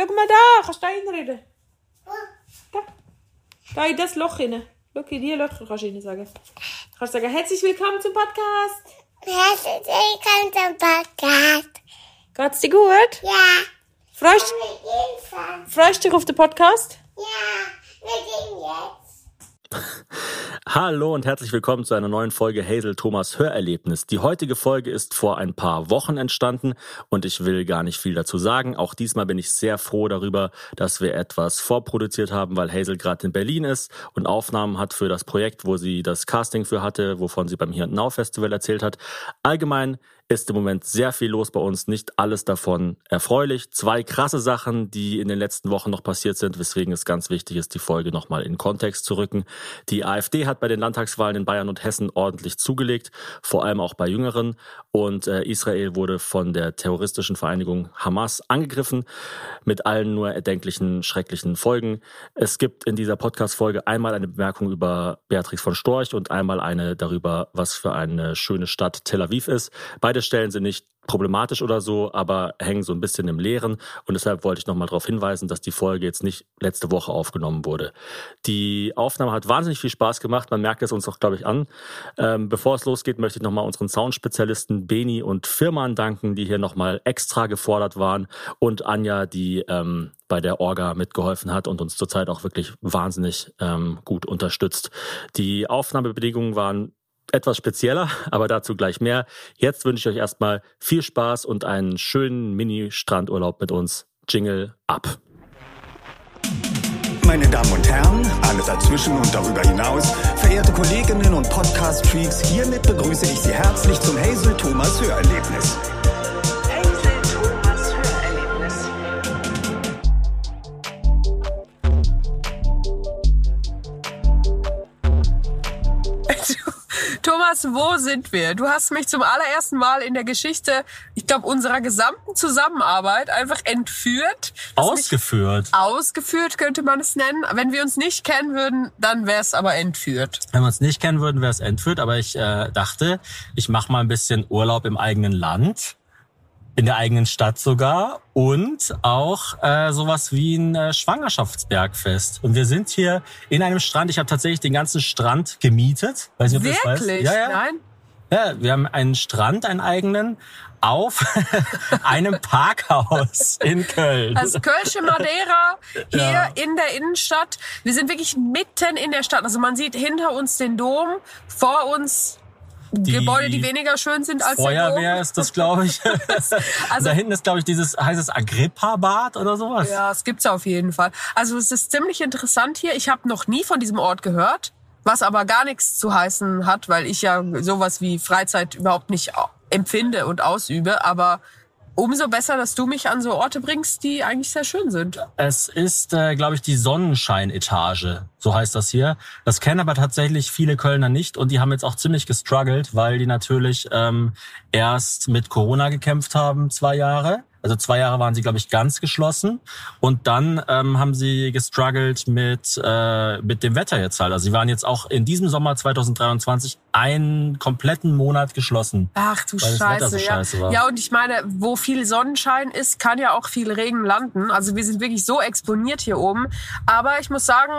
Schau mal da, kannst du da reinreden? Da. Da in das Loch rein. Schau, in die Löcher kannst du rein sagen. Kannst du sagen, herzlich willkommen zum Podcast. Herzlich willkommen zum Podcast. Geht's dir gut? Ja, Freust, freust du dich auf den Podcast? Ja, wir gehen jetzt. Hallo und herzlich willkommen zu einer neuen Folge Hazel Thomas Hörerlebnis. Die heutige Folge ist vor ein paar Wochen entstanden und ich will gar nicht viel dazu sagen. Auch diesmal bin ich sehr froh darüber, dass wir etwas vorproduziert haben, weil Hazel gerade in Berlin ist und Aufnahmen hat für das Projekt, wo sie das Casting für hatte, wovon sie beim Here and Now Festival erzählt hat. Allgemein ist im Moment sehr viel los bei uns, nicht alles davon erfreulich. Zwei krasse Sachen, die in den letzten Wochen noch passiert sind, weswegen es ganz wichtig ist, die Folge nochmal in Kontext zu rücken. Die AfD hat bei den Landtagswahlen in Bayern und Hessen ordentlich zugelegt, vor allem auch bei Jüngeren. Und äh, Israel wurde von der terroristischen Vereinigung Hamas angegriffen, mit allen nur erdenklichen, schrecklichen Folgen. Es gibt in dieser Podcast-Folge einmal eine Bemerkung über Beatrix von Storch und einmal eine darüber, was für eine schöne Stadt Tel Aviv ist. Beide Stellen sind nicht problematisch oder so, aber hängen so ein bisschen im Leeren. Und deshalb wollte ich nochmal darauf hinweisen, dass die Folge jetzt nicht letzte Woche aufgenommen wurde. Die Aufnahme hat wahnsinnig viel Spaß gemacht. Man merkt es uns auch, glaube ich, an. Ähm, bevor es losgeht, möchte ich nochmal unseren Soundspezialisten Beni und Firman danken, die hier nochmal extra gefordert waren. Und Anja, die ähm, bei der Orga mitgeholfen hat und uns zurzeit auch wirklich wahnsinnig ähm, gut unterstützt. Die Aufnahmebedingungen waren etwas spezieller, aber dazu gleich mehr. Jetzt wünsche ich euch erstmal viel Spaß und einen schönen Mini-Strandurlaub mit uns. Jingle ab. Meine Damen und Herren, alle dazwischen und darüber hinaus, verehrte Kolleginnen und Podcast-Freaks, hiermit begrüße ich Sie herzlich zum Hazel Thomas Hörerlebnis. Thomas, wo sind wir? Du hast mich zum allerersten Mal in der Geschichte, ich glaube, unserer gesamten Zusammenarbeit einfach entführt. Mich Ausgeführt. Ausgeführt könnte man es nennen. Wenn wir uns nicht kennen würden, dann wäre es aber entführt. Wenn wir uns nicht kennen würden, wäre es entführt, aber ich äh, dachte, ich mache mal ein bisschen Urlaub im eigenen Land, in der eigenen Stadt sogar und auch äh, sowas wie ein äh, Schwangerschaftsbergfest. Und wir sind hier in einem Strand. Ich habe tatsächlich den ganzen Strand gemietet. Weiß nicht, ob du das. Wirklich? Ja, ja. Nein? Ja, wir haben einen Strand, einen eigenen, auf einem Parkhaus in Köln. Also Kölsche Madeira hier Ja. in der Innenstadt. Wir sind wirklich mitten in der Stadt. Also man sieht hinter uns den Dom, vor uns Die Gebäude, die weniger schön sind als Feuerwehr ist das, glaube ich. Also- da hinten ist, glaube ich, dieses, heißt es Agrippa-Bad oder sowas? Ja, es gibt's auf jeden Fall. Also es ist ziemlich interessant hier. Ich habe noch nie von diesem Ort gehört, was aber gar nichts zu heißen hat, weil ich ja sowas wie Freizeit überhaupt nicht empfinde und ausübe. Aber umso besser, dass du mich an so Orte bringst, die eigentlich sehr schön sind. Es ist, äh, glaube ich, die Sonnenscheinetage. So heißt das hier. Das kennen aber tatsächlich viele Kölner nicht und die haben jetzt auch ziemlich gestruggelt, weil die natürlich ähm, erst mit Corona gekämpft haben, zwei Jahre. Also zwei Jahre waren sie, glaube ich, ganz geschlossen. Und dann ähm, haben sie gestruggelt mit, äh, mit dem Wetter jetzt halt. Also sie waren jetzt auch in diesem Sommer 2023 einen kompletten Monat geschlossen. Ach du Scheiße, so ja. scheiße war. Ja, und ich meine, wo viel Sonnenschein ist, kann ja auch viel Regen landen. Also wir sind wirklich so exponiert hier oben. Aber ich muss sagen,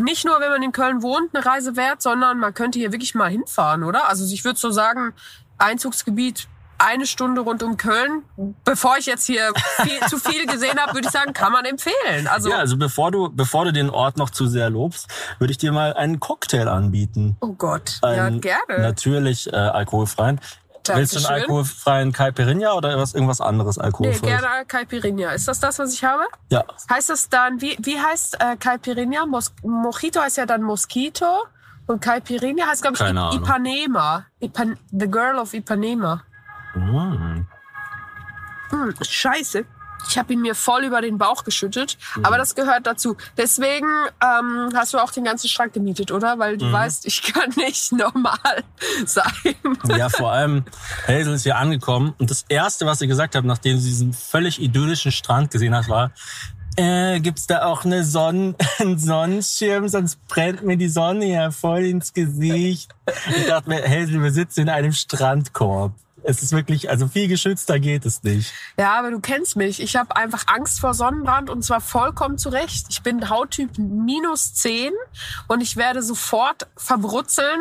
nicht nur, wenn man in Köln wohnt, eine Reise wert, sondern man könnte hier wirklich mal hinfahren, oder? Also ich würde so sagen, Einzugsgebiet eine Stunde rund um Köln. Bevor ich jetzt hier viel, zu viel gesehen habe, würde ich sagen, kann man empfehlen. Also, Ja, also bevor du, bevor du den Ort noch zu sehr lobst, würde ich dir mal einen Cocktail anbieten. oh Gott, ja, Einen gerne. Natürlich äh, alkoholfreien. Willst du einen Dankeschön. alkoholfreien Caipirinha oder was, irgendwas anderes Nee, alkoholfreies? gerne Caipirinha. Ist das das, was ich habe? Ja, Heißt das dann, wie, wie heißt äh, Caipirinha? Mos Mojito heißt ja dann Mosquito. Und Caipirinha heißt, glaube ich, Keine I Ahnung. Ipanema. Ipan The Girl of Ipanema. Mm. Hm, scheiße. Ich habe ihn mir voll über den Bauch geschüttet. Aber das gehört dazu. Deswegen ähm, hast du auch den ganzen Schrank gemietet, oder? Weil du weißt, ich kann nicht normal sein. Ja, vor allem Hazel ist hier angekommen und das erste, was sie gesagt hat, nachdem sie diesen völlig idyllischen Strand gesehen hat, war, äh, gibt's da auch eine Sonne, einen Sonnenschirm, sonst brennt mir die Sonne ja voll ins Gesicht. Ich dachte mir, Hazel, wir sitzen in einem Strandkorb. Es ist wirklich, also viel geschützter geht es nicht. Ja, aber du kennst mich. Ich habe einfach Angst vor Sonnenbrand und zwar vollkommen zu Recht. Ich bin Hauttyp minus 10 und ich werde sofort verbrutzeln,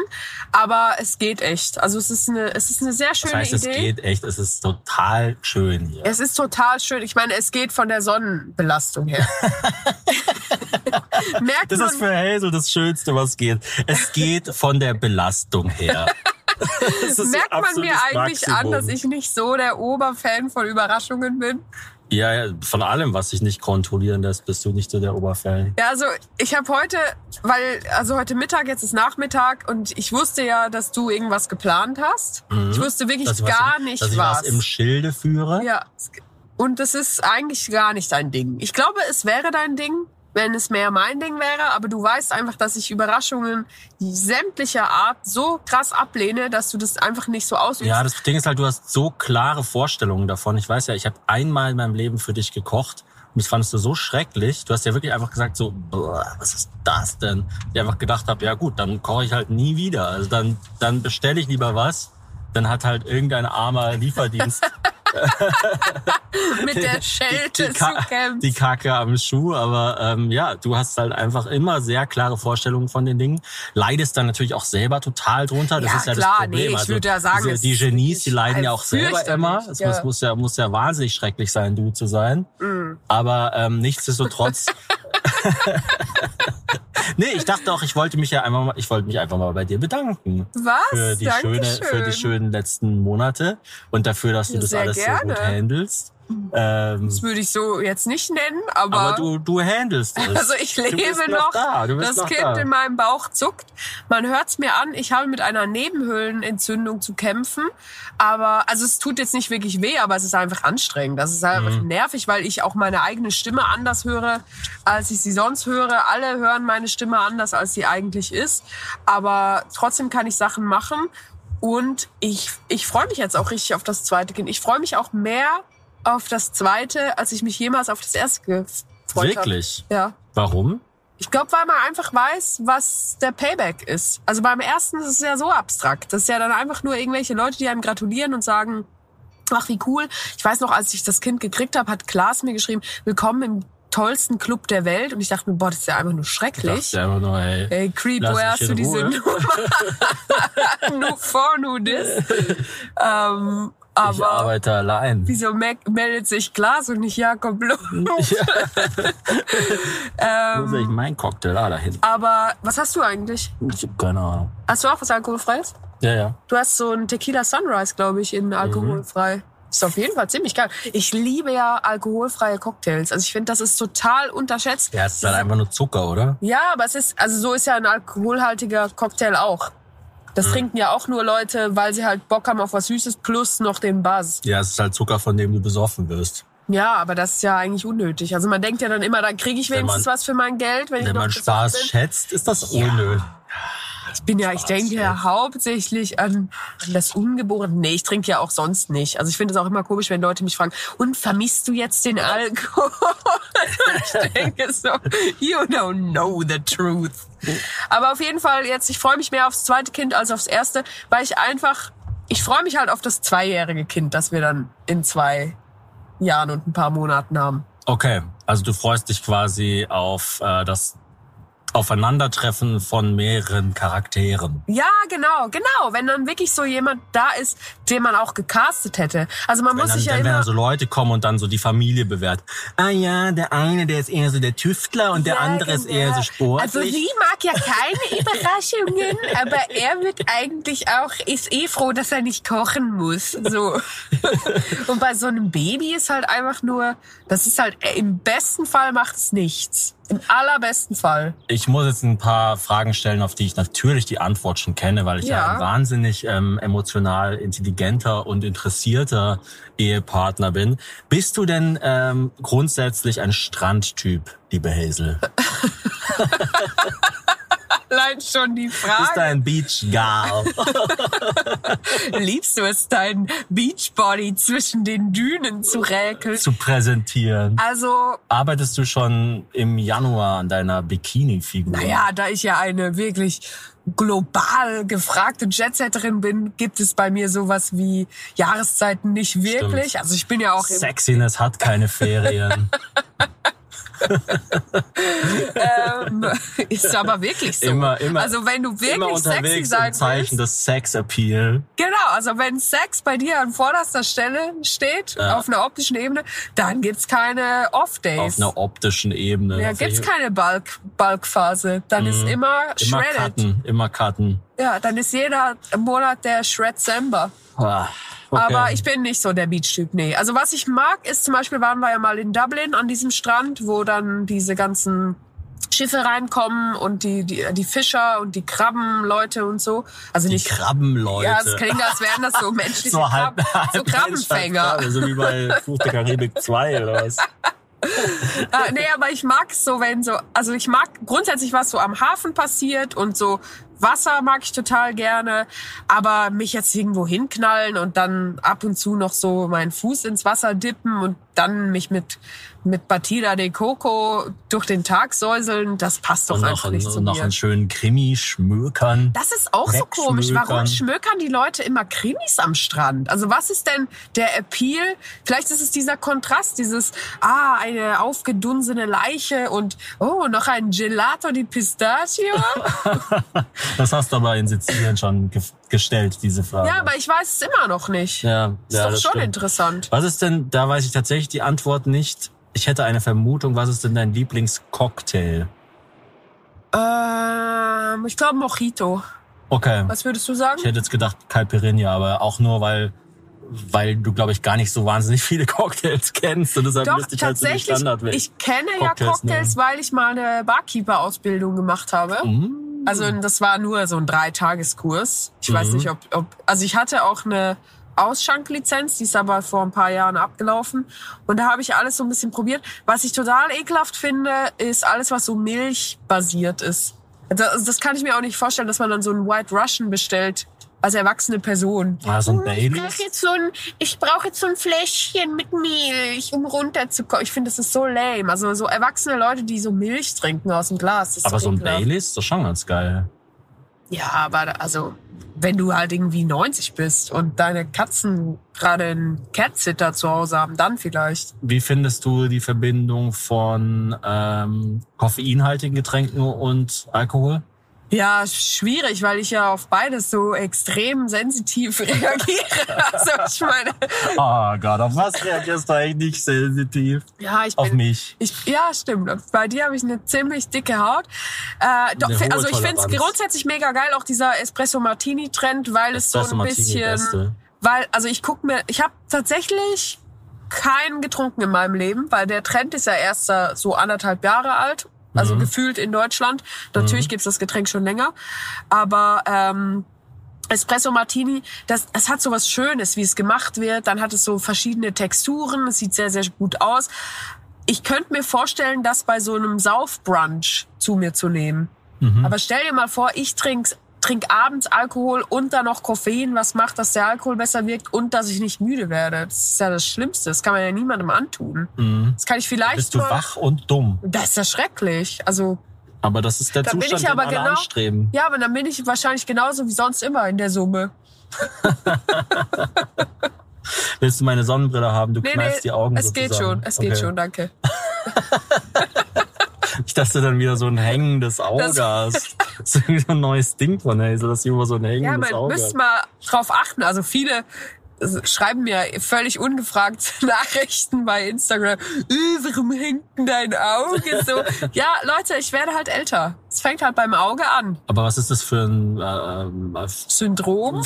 aber es geht echt. Also es ist eine, es ist eine sehr schöne Das heißt, es Idee. geht echt, es ist total schön hier. Es ist total schön. Ich meine, es geht von der Sonnenbelastung her. Merkt Das ist für Hazel das Schönste, was geht. Es geht von der Belastung her. Das merkt man mir eigentlich an, dass ich nicht so der Oberfan von Überraschungen bin? Ja, von allem, was sich nicht kontrollieren lässt, bist du nicht so der Oberfan. Ja, also ich habe heute, weil also heute Mittag, jetzt ist Nachmittag und ich wusste ja, dass du irgendwas geplant hast. Ich wusste wirklich Mhm. Dass gar im- nicht dass ich was. was im Schilde führe. ja, und das ist eigentlich gar nicht dein Ding. Ich glaube, es wäre dein Ding, wenn es mehr mein Ding wäre, aber du weißt einfach, dass ich Überraschungen sämtlicher Art so krass ablehne, dass du das einfach nicht so ausübst. Ja, das Ding ist halt, du hast so klare Vorstellungen davon. Ich weiß ja, ich habe einmal in meinem Leben für dich gekocht und das fandest du so schrecklich. Du hast ja wirklich einfach gesagt so, was ist das denn? Ich einfach gedacht habe, ja gut, dann koche ich halt nie wieder. Also dann, dann bestelle ich lieber was. Dann hat halt irgendein armer Lieferdienst mit der Schelte die, zu Ka kämpfen. die Kacke am Schuh. Aber ähm, ja, du hast halt einfach immer sehr klare Vorstellungen von den Dingen. Leidest dann natürlich auch selber total drunter. Das Ja, ist ja klar, das Problem. nee, ich also, würde ja sagen, diese, es die Genies, die leiden ja auch selber immer. Es ja. muss, muss, ja, muss ja wahnsinnig schrecklich sein, du zu sein. Mm. Aber ähm, nichtsdestotrotz. nee, ich dachte auch, ich wollte mich ja einfach mal, ich wollte mich einfach mal bei dir bedanken. Was? Für die, schöne, für die schönen letzten Monate und dafür, dass du das sehr alles so gerne. gut handelst. Ähm, Das würde ich so jetzt nicht nennen, aber, aber du, du handelst es. also ich lebe noch. Da. Das noch Kind da. in meinem Bauch zuckt. Man hört's mir an. Ich habe mit einer Nebenhöhlenentzündung zu kämpfen. Aber, also es tut jetzt nicht wirklich weh, aber es ist einfach anstrengend. Das ist einfach Mhm. nervig, weil ich auch meine eigene Stimme anders höre, als ich sie sonst höre. Alle hören meine Stimme anders, als sie eigentlich ist. Aber trotzdem kann ich Sachen machen. Und ich, ich freue mich jetzt auch richtig auf das zweite Kind. Ich freue mich auch mehr auf das zweite, als ich mich jemals auf das erste gefreut habe. Wirklich? Ja. Warum? Ich glaube, weil man einfach weiß, was der Payback ist. Also beim ersten ist es ja so abstrakt. Das ist ja dann einfach nur irgendwelche Leute, die einem gratulieren und sagen, ach wie cool. Ich weiß noch, als ich das Kind gekriegt habe, hat Klaas mir geschrieben, willkommen im tollsten Club der Welt. Und ich dachte mir, boah, das ist ja einfach nur Ich schrecklich. dachte einfach nur, hey. Ey, Creep, woher hast du diese. Nummer? nur vor, nur das. ähm, ich aber arbeite allein. wieso me- meldet sich Klaas und nicht Jakob Blum? Wo soll ich meinen Cocktail ah, dahin? Aber was hast du eigentlich? Ich hab keine Ahnung. Hast du auch was Alkoholfreies? Ja, ja. Du hast so ein Tequila Sunrise, glaube ich, in alkoholfrei. Ist auf jeden Fall ziemlich geil. Ich liebe ja alkoholfreie Cocktails. Also ich finde, das ist total unterschätzt. Ja, es ist halt einfach nur Zucker, oder? Ja, aber es ist, also so ist ja ein alkoholhaltiger Cocktail auch. Das trinken ja auch nur Leute, weil sie halt Bock haben auf was Süßes plus noch den Buzz. Ja, es ist halt Zucker, von dem du besoffen wirst. Ja, aber das ist ja eigentlich unnötig. Also man denkt ja dann immer, dann kriege ich wenigstens man- was für mein Geld, wenn, ich Wenn noch man Spaß bin. schätzt, ist das unnötig. Ich bin ja, ich denke ja hauptsächlich an, an das Ungeborene. Nee, ich trinke ja auch sonst nicht. Also ich finde es auch immer komisch, wenn Leute mich fragen, und vermisst du jetzt den Alkohol? ich denke so, you don't know the truth. Aber auf jeden Fall jetzt, ich freue mich mehr aufs zweite Kind als aufs erste, weil ich einfach, ich freue mich halt auf das zweijährige Kind, das wir dann in zwei Jahren und ein paar Monaten haben. Okay, also du freust dich quasi auf äh, das Aufeinandertreffen von mehreren Charakteren. Ja, genau, genau. Wenn dann wirklich so jemand da ist, den man auch gecastet hätte. Also man Wenn muss dann, sich ja dann, wenn immer... dann so Leute kommen und dann so die Familie bewerten. Ah ja, der eine, der ist eher so der Tüftler und der Ja, andere ist genau. eher so sportlich. Also sie mag ja keine Überraschungen, aber er wird eigentlich auch, ist eh froh, dass er nicht kochen muss. So. Und bei so einem Baby ist halt einfach nur, das ist halt, im besten Fall macht es nichts. Im allerbesten Fall. Ich muss jetzt ein paar Fragen stellen, auf die ich natürlich die Antwort schon kenne, weil ich ja, Ja. ein wahnsinnig ähm, emotional intelligenter und interessierter Ehepartner bin. Bist du denn ähm, grundsätzlich ein Strandtyp, liebe Hazel? Allein schon die Bist du Frage. ein Beach Girl? Liebst du es, dein Beachbody zwischen den Dünen zu räkeln? zu präsentieren. Also, Arbeitest du schon im Januar an deiner Bikini-Figur? naja, da ich ja eine wirklich global gefragte Jetsetterin bin, gibt es bei mir sowas wie Jahreszeiten nicht wirklich. Stimmt. Also ich bin ja auch Sexiness hat keine Ferien. ähm, ist aber wirklich so. Immer, immer, also wenn du wirklich sexy sein im Zeichen willst, des Sex-Appeal. genau, also wenn Sex bei dir an vorderster Stelle steht, Ja. auf einer optischen Ebene, dann gibt's keine Auf Off-Days. einer optischen Ebene. Ja, Auf gibt's keine Bulk, Bulkphase. Dann ist immer Mhm. Immer shredded. cutten, immer cutten. Ja, dann ist jeder Monat der Shred-Sember. Ah, okay. Aber ich bin nicht so der Beach-Typ, nee. Also was ich mag, ist zum Beispiel waren wir ja mal in Dublin an diesem Strand, wo dann diese ganzen Schiffe reinkommen und die, die, die Fischer und die Krabbenleute und so. Also die nicht Krabbenleute. Ja, es klingt, als wären das so menschliche so halb, Krabben, halb so Krabbenfänger. Krabbe, so wie bei Fluch der Karibik 2 oder was? Ah, nee, aber ich mag es so, wenn so, also ich mag grundsätzlich, was so am Hafen passiert und so Wasser mag ich total gerne, aber mich jetzt irgendwo hinknallen und dann ab und zu noch so meinen Fuß ins Wasser dippen und dann mich mit mit Batida de Coco durch den Tag säuseln, das passt doch Und noch, einfach nicht zu und noch mir. einen schönen Krimi schmökern. Das ist auch so komisch. Warum schmökern die Leute immer Krimis am Strand? Also was ist denn der Appeal? Vielleicht ist es dieser Kontrast, dieses, ah, eine aufgedunsene Leiche und, oh, noch ein Gelato di Pistachio. Das hast du aber in Sizilien schon ge gestellt, diese Frage. ja, aber ich weiß es immer noch nicht. ja, Ist ja, doch schon stimmt. interessant. Was ist denn, da weiß ich tatsächlich die Antwort nicht. Ich hätte eine Vermutung, was ist denn dein Lieblingscocktail? Ähm, ich glaube Mojito. Okay. Was würdest du sagen? Ich hätte jetzt gedacht Caipirinha, aber auch nur, weil, weil du, glaube ich, gar nicht so wahnsinnig viele Cocktails kennst und deshalb Doch, müsste ich halt so tatsächlich. Standard Ich kenne ja Cocktails Cocktails, weil ich mal eine Barkeeper-Ausbildung gemacht habe. Mhm. Also das war nur so ein Dreitageskurs. Ich weiß Mhm. nicht, ob, ob also ich hatte auch eine Ausschanklizenz, die ist aber vor ein paar Jahren abgelaufen und da habe ich alles so ein bisschen probiert. Was ich total ekelhaft finde, ist alles, was so milchbasiert ist. Das, das kann ich mir auch nicht vorstellen, dass man dann so einen White Russian bestellt als erwachsene Person. Ah, so ein Ich Baileys? brauche jetzt so ein, ich brauche jetzt so ein Fläschchen mit Milch, um runterzukommen. Ich finde, das ist so lame. Also so erwachsene Leute, die so Milch trinken aus dem Glas. Das ist Aber so ein ekelhaft. Baileys ist doch schon ganz geil. Ja, aber also, wenn du halt irgendwie 90 bist und deine Katzen gerade einen Cat-Sitter zu Hause haben, dann vielleicht. Wie findest du die Verbindung von ähm, koffeinhaltigen Getränken und Alkohol? Ja, schwierig, weil ich ja auf beides so extrem sensitiv reagiere. Also ich meine, Oh Gott, auf was reagierst du eigentlich nicht sensitiv? ja, ich Auf bin, mich. Ich, ja, stimmt. Und Bei dir habe ich eine ziemlich dicke Haut. Äh, doch, also ich finde es grundsätzlich mega geil, auch dieser Espresso Martini Trend, weil es so Espresso ein Martini, bisschen, beste. weil also ich guck mir, ich habe tatsächlich keinen getrunken in meinem Leben, weil der Trend ist ja erst so anderthalb Jahre alt, also gefühlt in Deutschland. Natürlich gibt's das Getränk schon länger, aber ähm, Espresso Martini, das, es hat so was Schönes, wie es gemacht wird. Dann hat es so verschiedene Texturen. Es sieht sehr, sehr gut aus. Ich könnte mir vorstellen, das bei so einem Saufbrunch zu mir zu nehmen. Aber stell dir mal vor, ich trinke trink abends Alkohol und dann noch Koffein, was macht, dass der Alkohol besser wirkt und dass ich nicht müde werde. Das ist ja das Schlimmste. Das kann man ja niemandem antun. Das kann ich vielleicht Bist du mal- wach und dumm. Das ist ja schrecklich. Also, Aber das ist der Dann bin Zustand, ich aber den alle genau- anstreben. ja, aber dann bin ich wahrscheinlich genauso wie sonst immer in der Summe. Willst du meine Sonnenbrille haben? Du Nee, kneifst nee, die Augen es geht sozusagen. schon, es geht Okay. schon, danke. Ich dachte dann wieder so ein hängendes Auge Das- hast. Das ist irgendwie so ein neues Ding von Hazel, dass sie immer so ein Ja, hängendes man Auge müsste hat. mal drauf achten. Also viele schreiben mir völlig ungefragt Nachrichten bei Instagram. Äh, warum hängt denn dein Auge so? ja, Leute, ich werde halt älter. Es fängt halt beim Auge an. Aber was ist das für ein äh, ähm, Syndrom.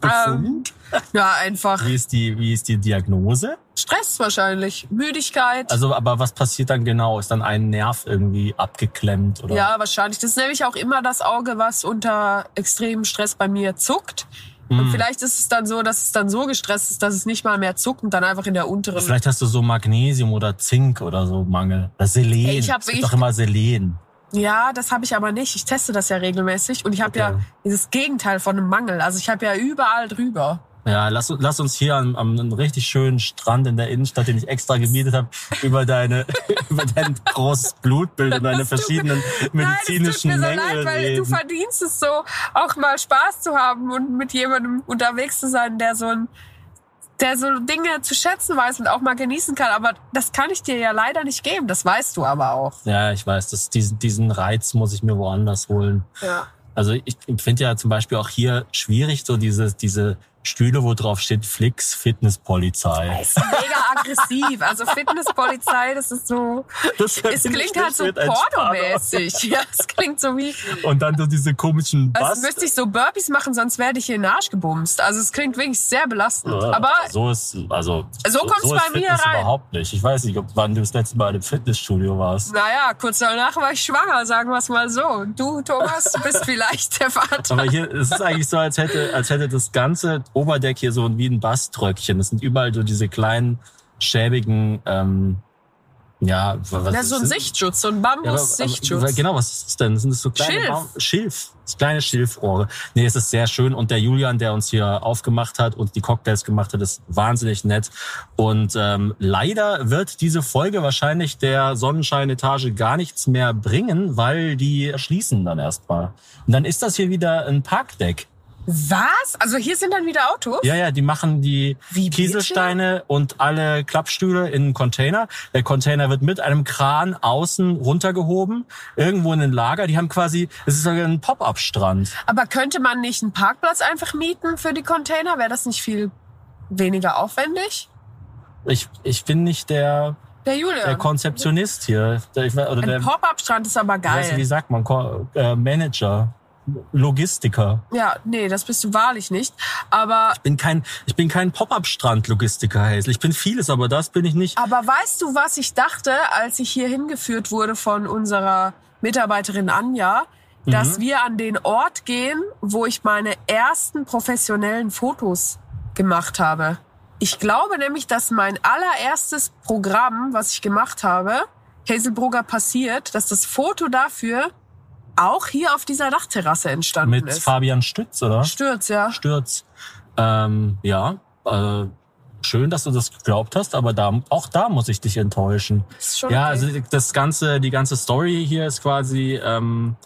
Befund? Ja, einfach Wie ist die, wie ist die Diagnose? Stress wahrscheinlich. Müdigkeit. Also, aber was passiert dann genau? Ist dann ein Nerv irgendwie abgeklemmt oder? ja, wahrscheinlich. Das ist nämlich auch immer das Auge, was unter extremem Stress bei mir zuckt. Hm. Und vielleicht ist es dann so, dass es dann so gestresst ist, dass es nicht mal mehr zuckt und dann einfach in der unteren Vielleicht hast du so Magnesium oder Zink oder so Mangel. Oder Selen. Ey, ich hab es gibt wirklich- doch immer Selen. Ja, das habe ich aber nicht. Ich teste das ja regelmäßig und ich habe Okay. ja dieses Gegenteil von einem Mangel. Also ich habe ja überall drüber. Ja, lass, lass uns hier am, am einem richtig schönen Strand in der Innenstadt, den ich extra gemietet habe, über deine über dein großes Blutbild und deine Das tut verschiedenen medizinischen Nein, es tut mir so Mängel leid, weil du verdienst es so, auch mal Spaß zu haben und mit jemandem unterwegs zu sein, der so ein der so Dinge zu schätzen weiß und auch mal genießen kann. Aber das kann ich dir ja leider nicht geben. Das weißt du aber auch. Ja, ich weiß, das, diesen, diesen Reiz muss ich mir woanders holen. Ja. Also ich finde ja zum Beispiel auch hier schwierig so diese, diese Stühle, wo drauf steht Flix Fitnesspolizei. ist mega aggressiv. Also Fitnesspolizei, das ist so. Das Es klingt halt so pornomäßig. Ja, es klingt so wie. Und dann so diese komischen als Bass. müsste ich so Burpees machen, sonst werde ich hier in den Arsch gebumst. Also es klingt wirklich sehr belastend. Ja, Aber so ist also So kommt's so ist bei mir rein. überhaupt nicht. Ich weiß nicht, ob wann du das letzte Mal im Fitnessstudio warst. naja, kurz danach war ich schwanger, sagen wir es mal so. Du, Thomas, bist vielleicht der Vater. Aber hier es ist eigentlich so, als hätte, als hätte das ganze Oberdeck hier so wie ein Basströckchen. Es sind überall so diese kleinen, schäbigen, ähm, ja, was Ja, so ein Sichtschutz, so ein Ja, Bambus-Sichtschutz. Genau, was ist das denn? Sind das so kleine Schilf. Baum Schilf. Das kleine Schilfrohre. Nee, es ist sehr schön. Und der Julian, der uns hier aufgemacht hat und die Cocktails gemacht hat, ist wahnsinnig nett. Und ähm, leider wird diese Folge wahrscheinlich der Sonnenschein-Etage gar nichts mehr bringen, weil die schließen dann erstmal. Und dann ist das hier wieder ein Parkdeck. Was? Also hier sind dann wieder Autos? Ja, ja, die machen die Wie, Kieselsteine und alle Klappstühle in einen Container. Der Container wird mit einem Kran außen runtergehoben, irgendwo in ein Lager. Die haben quasi, es ist sogar ein Pop-up-Strand. Aber könnte man nicht einen Parkplatz einfach mieten für die Container? Wäre das nicht viel weniger aufwendig? Ich, ich bin nicht der, Der Julian. der Konzeptionist hier. Der, oder der, Ein Pop-up-Strand ist aber ich weiß wie geil. sagt man, äh, Manager, Logistiker. Ja, nee, das bist du wahrlich nicht. Aber, Ich bin kein, ich bin kein Pop-up-Strand-Logistiker, Hazel. Ich bin vieles, aber das bin ich nicht. aber weißt du, was ich dachte, als ich hier hingeführt wurde von unserer Mitarbeiterin Anja? Dass Mhm. wir an den Ort gehen, wo ich meine ersten professionellen Fotos gemacht habe. Ich glaube nämlich, dass mein allererstes Programm, was ich gemacht habe, Hazelbrugger passiert, dass das Foto dafür auch hier auf dieser Dachterrasse entstanden Mit ist. Fabian Stütz, oder? Stürz, ja. Stürz. Ähm, ja, äh, schön, dass du das geglaubt hast, aber da, auch da muss ich dich enttäuschen. Ist schon Ja, okay. also das ganze, die ganze Story hier ist quasi, ähm,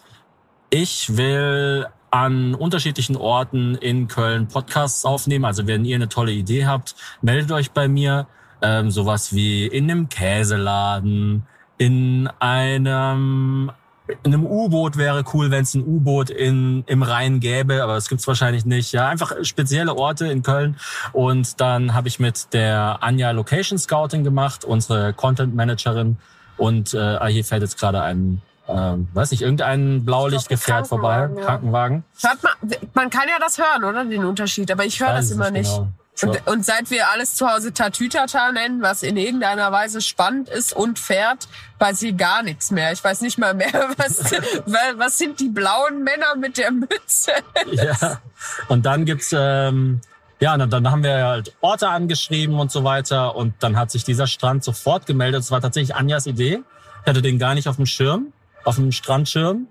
ich will an unterschiedlichen Orten in Köln Podcasts aufnehmen. Also wenn ihr eine tolle Idee habt, meldet euch bei mir. Ähm, sowas wie in einem Käseladen, in einem in einem U-Boot wäre cool, wenn es ein U-Boot in im Rhein gäbe, aber das gibt's wahrscheinlich nicht. Ja, einfach spezielle Orte in Köln. Und dann habe ich mit der Anja Location Scouting gemacht, unsere Content Managerin. Und äh, ah, hier fährt jetzt gerade ein, ähm, weiß nicht, irgendein Blaulichtgefährt vorbei, ein Krankenwagen, ja. Krankenwagen. Hört man, man kann ja das hören, oder? Den Unterschied. Aber ich höre das immer nicht. genau. Und, und seit wir alles zu Hause Tatütata nennen, was in irgendeiner Weise spannend ist und fährt, weiß ich gar nichts mehr. Ich weiß nicht mal mehr, was, wa- was sind die blauen Männer mit der Mütze? Ja. Und dann gibt's ähm, ja, dann, dann haben wir halt Orte angeschrieben und so weiter. Und dann hat sich dieser Strand sofort gemeldet. Es war tatsächlich Anjas Idee. Ich hatte den gar nicht auf dem Schirm, auf dem Strandschirm.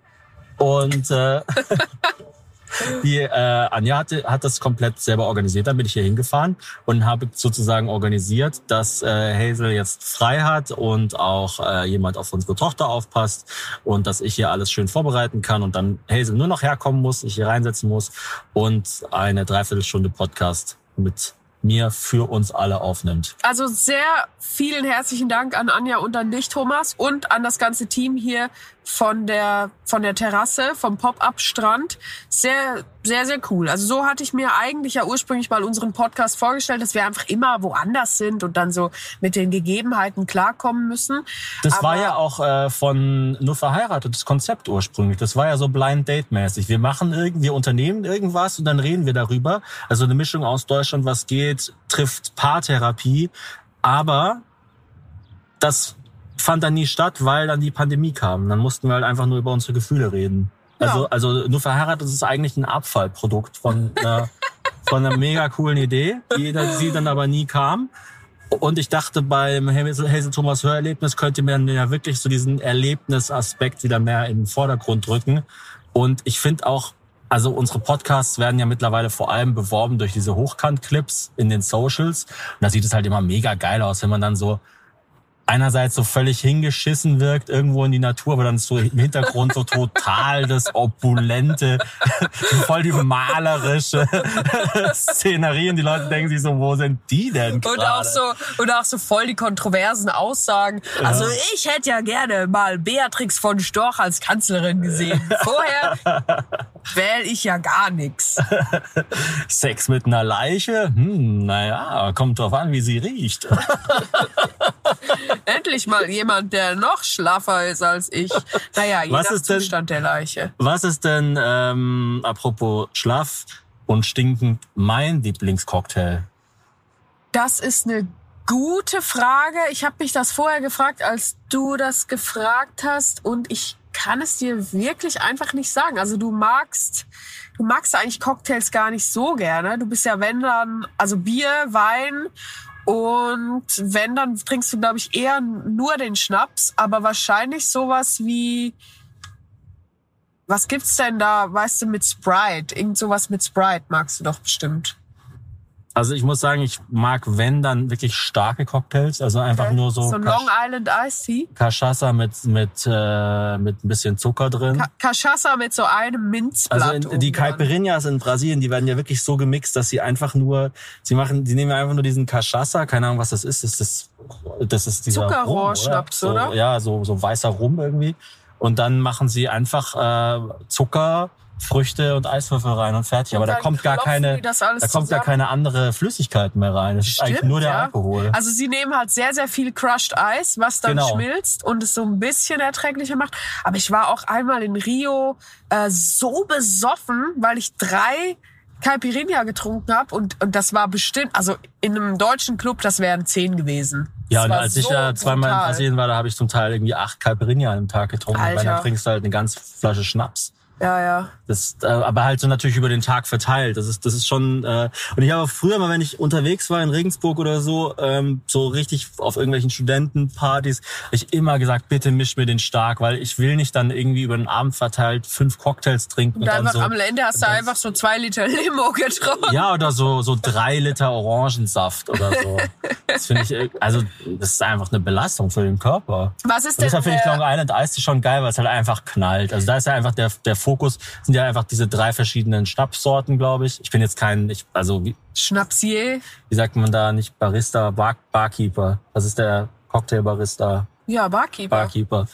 Und äh, die äh, Anja hatte, hat das komplett selber organisiert. Dann bin ich hier hingefahren und habe sozusagen organisiert, dass äh, Hazel jetzt frei hat und auch äh, jemand auf unsere Tochter aufpasst und dass ich hier alles schön vorbereiten kann und dann Hazel nur noch herkommen muss, ich hier reinsetzen muss und eine Dreiviertelstunde Podcast mit mir für uns alle aufnimmt. Also sehr vielen herzlichen Dank an Anja und an dich, Thomas, und an das ganze Team hier von der, von der Terrasse, vom Pop-Up-Strand. Sehr, sehr, sehr cool. Also so hatte ich mir eigentlich ja ursprünglich mal unseren Podcast vorgestellt, dass wir einfach immer woanders sind und dann so mit den Gegebenheiten klarkommen müssen. Das war Aber- ja auch äh, von nur verheiratet, das Konzept ursprünglich. Das war ja so Blind Date mäßig. Wir machen irgendwie, wir unternehmen irgendwas und dann reden wir darüber. Also eine Mischung aus Deutschland, was geht, trifft Paartherapie. Aber das fand dann nie statt, weil dann die Pandemie kam. Dann mussten wir halt einfach nur über unsere Gefühle reden. Also, also nur verheiratet ist eigentlich ein Abfallprodukt von einer, von einer mega coolen Idee, die, dann- die dann aber nie kam. Und ich dachte, beim Hazel, Hazel Thomas Hörerlebnis könnte man ja wirklich so diesen Erlebnisaspekt wieder mehr in den Vordergrund drücken. Und ich finde auch, also unsere Podcasts werden ja mittlerweile vor allem beworben durch diese Hochkant-Clips in den Socials. Und da sieht es halt immer mega geil aus, wenn man dann so einerseits so völlig hingeschissen wirkt irgendwo in die Natur, aber dann so im Hintergrund so total das opulente, voll die malerische Szenerie und die Leute denken sich so, wo sind die denn Und auch so, und auch so voll die kontroversen Aussagen. Also ich hätte ja gerne mal Beatrix von Storch als Kanzlerin gesehen. Vorher wähle ich ja gar nichts. Sex mit einer Leiche? Hm, naja, kommt drauf an, wie sie riecht. Endlich mal jemand, der noch schlaffer ist als ich. Naja, je Was nach ist denn- Zustand der Leiche. Was ist denn, ähm, apropos schlaff und stinkend, mein Lieblingscocktail? Das ist eine gute Frage. Ich habe mich das vorher gefragt, als du das gefragt hast und ich kann es dir wirklich einfach nicht sagen. Also du magst, du magst eigentlich Cocktails gar nicht so gerne. Du bist ja wenn dann, also Bier, Wein und wenn dann trinkst du glaube ich eher nur den Schnaps, aber wahrscheinlich sowas wie was gibt's denn da, weißt du, mit Sprite? Irgend sowas mit Sprite magst du doch bestimmt. Also ich muss sagen, ich mag, wenn, dann wirklich starke Cocktails. Also einfach nur so, So ein Kasch- Long Island Iced Tea. Cachaça mit, mit, äh, mit ein bisschen Zucker drin. Ka Cachaça mit so einem Minzblatt. Also in, die. Caipirinhas in Brasilien, die werden ja wirklich so gemixt, dass sie einfach nur, sie machen, die nehmen einfach nur diesen Cachaça, keine Ahnung, was das ist. Das ist, das ist dieser Zuckerrohrschnaps, oder? So, ja, so, so weißer Rum irgendwie. Und dann machen sie einfach äh, Zucker, Früchte und Eiswürfel rein und fertig. Aber Und da kommt gar keine, da kommt gar zusammen. keine andere Flüssigkeit mehr rein. Das ist eigentlich nur der ja. Alkohol. Also sie nehmen halt sehr, sehr viel Crushed Eis, was dann Genau. schmilzt und es so ein bisschen erträglicher macht. Aber ich war auch einmal in Rio äh, so besoffen, weil ich drei Caipirinha getrunken habe und, und das war bestimmt, also in einem deutschen Club, das wären zehn gewesen. Ja, Das und als ich so ja zweimal in brutal. Brasilien war, da habe ich zum Teil irgendwie acht Caipirinha an einem Tag getrunken. Weil Alter. dann trinkst du halt eine ganze Flasche Schnaps. Ja, ja. Das, äh, aber halt so natürlich über den Tag verteilt. Das ist, das ist schon. Äh, und ich habe früher mal, wenn ich unterwegs war in Regensburg oder so, ähm, so richtig auf irgendwelchen Studentenpartys, ich immer gesagt, bitte misch mir den stark, weil ich will nicht dann irgendwie über den Abend verteilt fünf Cocktails trinken Und, und, dann einfach so. am Ende hast du einfach so zwei Liter Limo getrunken. Ja, oder so, so drei Liter Orangensaft oder so. Das finde ich, äh, also das ist einfach eine Belastung für den Körper. Was ist Und denn deshalb finde ich der- Long Island Ice schon geil, weil es halt einfach knallt. Also da ist ja einfach der, der Fokus, sind ja einfach diese drei verschiedenen Schnapssorten, glaube ich. Ich bin jetzt kein, ich, also wie, Schnapsier? wie sagt man da, nicht Barista, Bar, Barkeeper. Das ist der Cocktailbarista, Ja, Barkeeper. Barkeeper.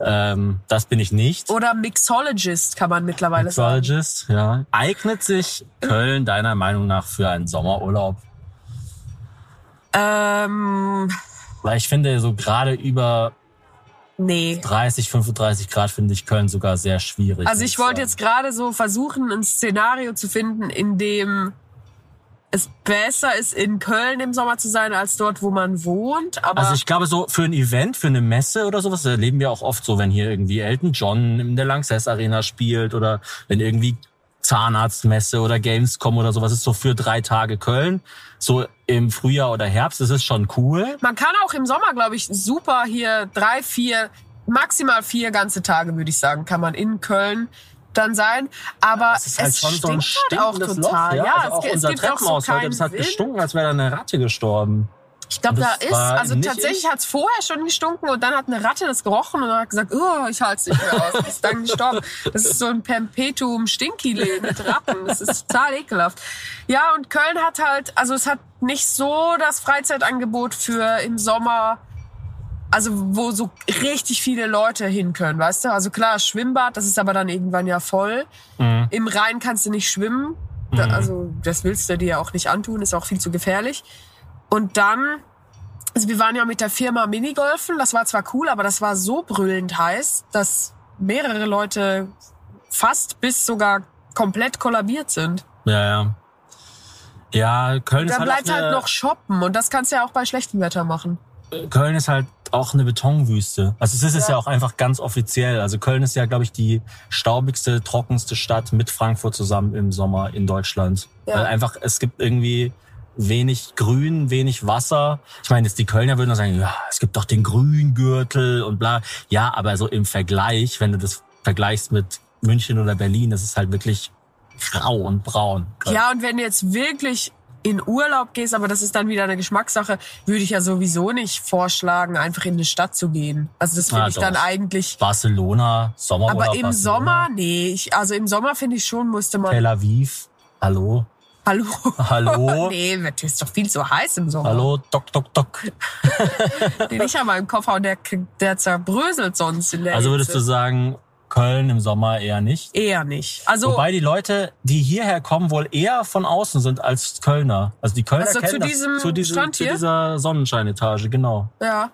Ähm, das bin ich nicht. Oder Mixologist kann man mittlerweile sagen. Mixologist, ja. Eignet sich Köln deiner Meinung nach für einen Sommerurlaub? Ähm, Weil ich finde, so gerade über nee. 30, 35 Grad finde ich Köln sogar sehr schwierig. Also ich wollte jetzt gerade so versuchen, ein Szenario zu finden, in dem es besser ist, in Köln im Sommer zu sein, als dort, wo man wohnt. Aber Also ich glaube, so für ein Event, für eine Messe oder sowas, erleben wir auch oft so, wenn hier irgendwie Elton John in der Lanxess Arena spielt oder wenn irgendwie Zahnarztmesse oder Gamescom oder sowas ist so für drei Tage Köln. So im Frühjahr oder Herbst, das ist schon cool. man kann auch im Sommer, glaube ich, super hier drei, vier, maximal vier ganze Tage, würde ich sagen, kann man in Köln dann sein. Aber Es ist halt es schon so ein stinkt halt auch total. Loch. Ja, Ja, also es, auch es unser auch so Treppenhaus heute, das hat Wind. gestunken, als wäre da eine Ratte gestorben. Ich glaube, da ist, also tatsächlich ich. hat's vorher schon gestunken und dann hat eine Ratte das gerochen und hat gesagt, oh, ich halte es nicht mehr aus. Ist dann gestorben. Das ist so ein Perpetuum Stinkile mit Ratten. Das ist total ekelhaft. Ja, und Köln hat halt, also es hat nicht so das Freizeitangebot für im Sommer, also wo so richtig viele Leute hin können, weißt du? Also klar, Schwimmbad, das ist aber dann irgendwann ja voll. Mhm. Im Rhein kannst du nicht schwimmen. Da, also das willst du dir ja auch nicht antun, ist auch viel zu gefährlich. Und dann, also wir waren ja mit der Firma Minigolfen, das war zwar cool, aber das war so brüllend heiß, dass mehrere Leute fast bis sogar komplett kollabiert sind. Ja, ja. Ja, Köln ist Da halt, bleibt auch halt noch shoppen und das kannst du ja auch bei schlechtem Wetter machen. Köln ist halt auch eine Betonwüste. Also es ist es ja. auch einfach ganz offiziell. Also Köln ist ja, glaube ich, die staubigste, trockenste Stadt mit Frankfurt zusammen im Sommer in Deutschland. Ja. Weil einfach, es gibt irgendwie wenig Grün, wenig Wasser. Ich meine, jetzt die Kölner würden sagen, ja, es gibt doch den Grüngürtel und bla. Ja, aber so im Vergleich, wenn du das vergleichst mit München oder Berlin, das ist halt wirklich grau und braun. Ja, und wenn du jetzt wirklich in Urlaub gehst, aber das ist dann wieder eine Geschmackssache, würde ich ja sowieso nicht vorschlagen, einfach in eine Stadt zu gehen. Also das finde Ah, ich dann eigentlich. Barcelona, Sommerurlaub. Aber im Barcelona, Sommer, nee, ich, also im Sommer finde ich schon, musste man. Tel Aviv. Hallo. Hallo. Hallo. nee, das ist doch viel zu heiß im Sommer. Hallo, Doc, Doc, Doc. Den ich an meinem Kopf hauen, der, der zerbröselt sonst in der Also würdest du Hitze. sagen, Köln im Sommer eher nicht? Eher nicht. Also, Wobei die Leute, die hierher kommen, wohl eher von außen sind als Kölner. Also die Kölner Also zu kennen diesem das, zu, diesem, zu dieser Sonnenscheinetage, genau. ja.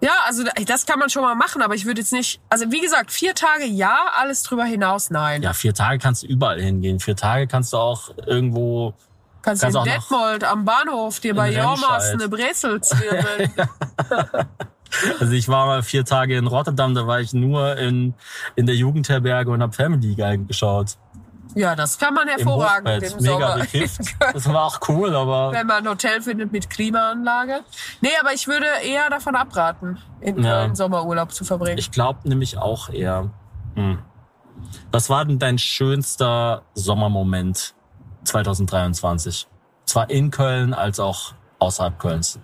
Ja, also das kann man schon mal machen, aber ich würde jetzt nicht, also wie gesagt, vier Tage ja, alles drüber hinaus nein. Ja, vier Tage kannst du überall hingehen. Vier Tage kannst du auch irgendwo. Kannst kannst in Detmold am Bahnhof dir bei Jormas eine Brezel zwirbeln. Also ich war mal vier Tage in Rotterdam, da war ich nur in, in der Jugendherberge und hab Family Guy geschaut. Ja, das kann man Im hervorragend im, Mega Sommer. Das war auch cool, aber Wenn man ein Hotel findet mit Klimaanlage. Nee, aber ich würde eher davon abraten, in Ja. Köln Sommerurlaub zu verbringen. ich glaube nämlich auch eher. Hm. Was war denn dein schönster Sommermoment 2023? Zwar in Köln als auch außerhalb Kölns.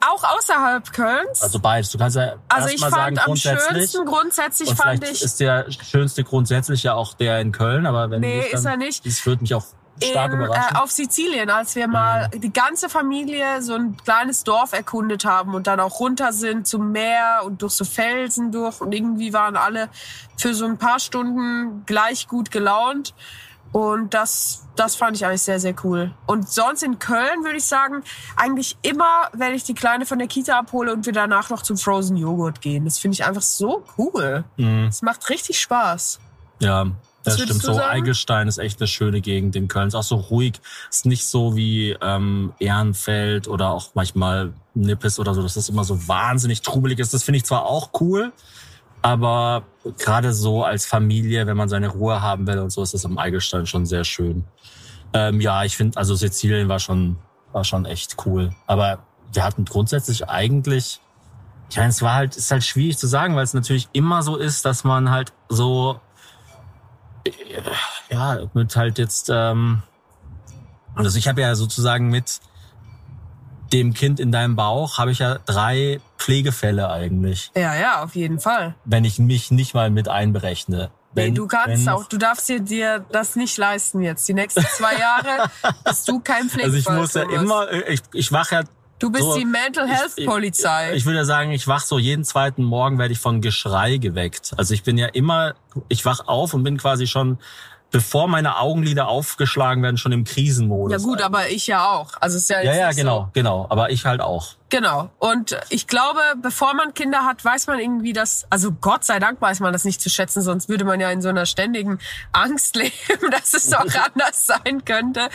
Auch außerhalb Kölns. Also beides. Du kannst ja Also ich mal fand sagen, am schönsten grundsätzlich und fand ich ist der schönste grundsätzlich ja auch der in Köln, aber wenn Nee, nicht, ist er nicht. Das würde mich auch stark in, überraschen. Mhm. äh, auf Sizilien, als wir mal die ganze Familie so ein kleines Dorf erkundet haben und dann auch runter sind zum Meer und durch so Felsen durch und irgendwie waren alle für so ein paar Stunden gleich gut gelaunt. Und das, das fand ich eigentlich sehr, sehr cool. Und sonst in Köln würde ich sagen, eigentlich immer, wenn ich die Kleine von der Kita abhole und wir danach noch zum Frozen Joghurt gehen. Das finde ich einfach so cool. Mhm. Es macht richtig Spaß. Ja, das würdest stimmt. So sagen? Eigelstein ist echt eine schöne Gegend in Köln. Ist auch so ruhig. Ist nicht so wie ähm, Ehrenfeld oder auch manchmal Nippes oder so. Das ist immer so wahnsinnig trubelig ist. Das finde ich zwar auch cool, aber gerade so als Familie, wenn man seine Ruhe haben will und so, ist das am Eigelstein schon sehr schön. Ähm, ja, ich finde, also Sizilien war schon, war schon echt cool. Aber wir hatten grundsätzlich eigentlich, ich meine, es war halt, ist halt schwierig zu sagen, weil es natürlich immer so ist, dass man halt so ja, mit halt jetzt, ähm, also ich habe ja sozusagen mit dem Kind in deinem Bauch habe ich ja drei Pflegefälle eigentlich, Ja, ja, auf jeden Fall. wenn ich mich nicht mal mit einberechne. Nee, Wenn, du kannst wenn, auch, du darfst dir, dir das nicht leisten jetzt. Die nächsten zwei Jahre bist du kein Pflegefall. Also ich muss ja immer, ich, ich wache ja Du bist so- die Mental Health ich- Polizei. Ich würde ja sagen, ich wach so jeden zweiten Morgen werde ich von Geschrei geweckt. Also ich bin ja immer, ich wach auf und bin quasi schon, bevor meine Augenlider aufgeschlagen werden, schon im Krisenmodus. ja gut, aber ich ja auch. Also es ist ja, Ja, jetzt ja, genau, So. genau. Aber ich halt auch. Genau. Und ich glaube, bevor man Kinder hat, weiß man irgendwie das, also Gott sei Dank weiß man das nicht zu schätzen, sonst würde man ja in so einer ständigen Angst leben, dass es auch anders sein könnte,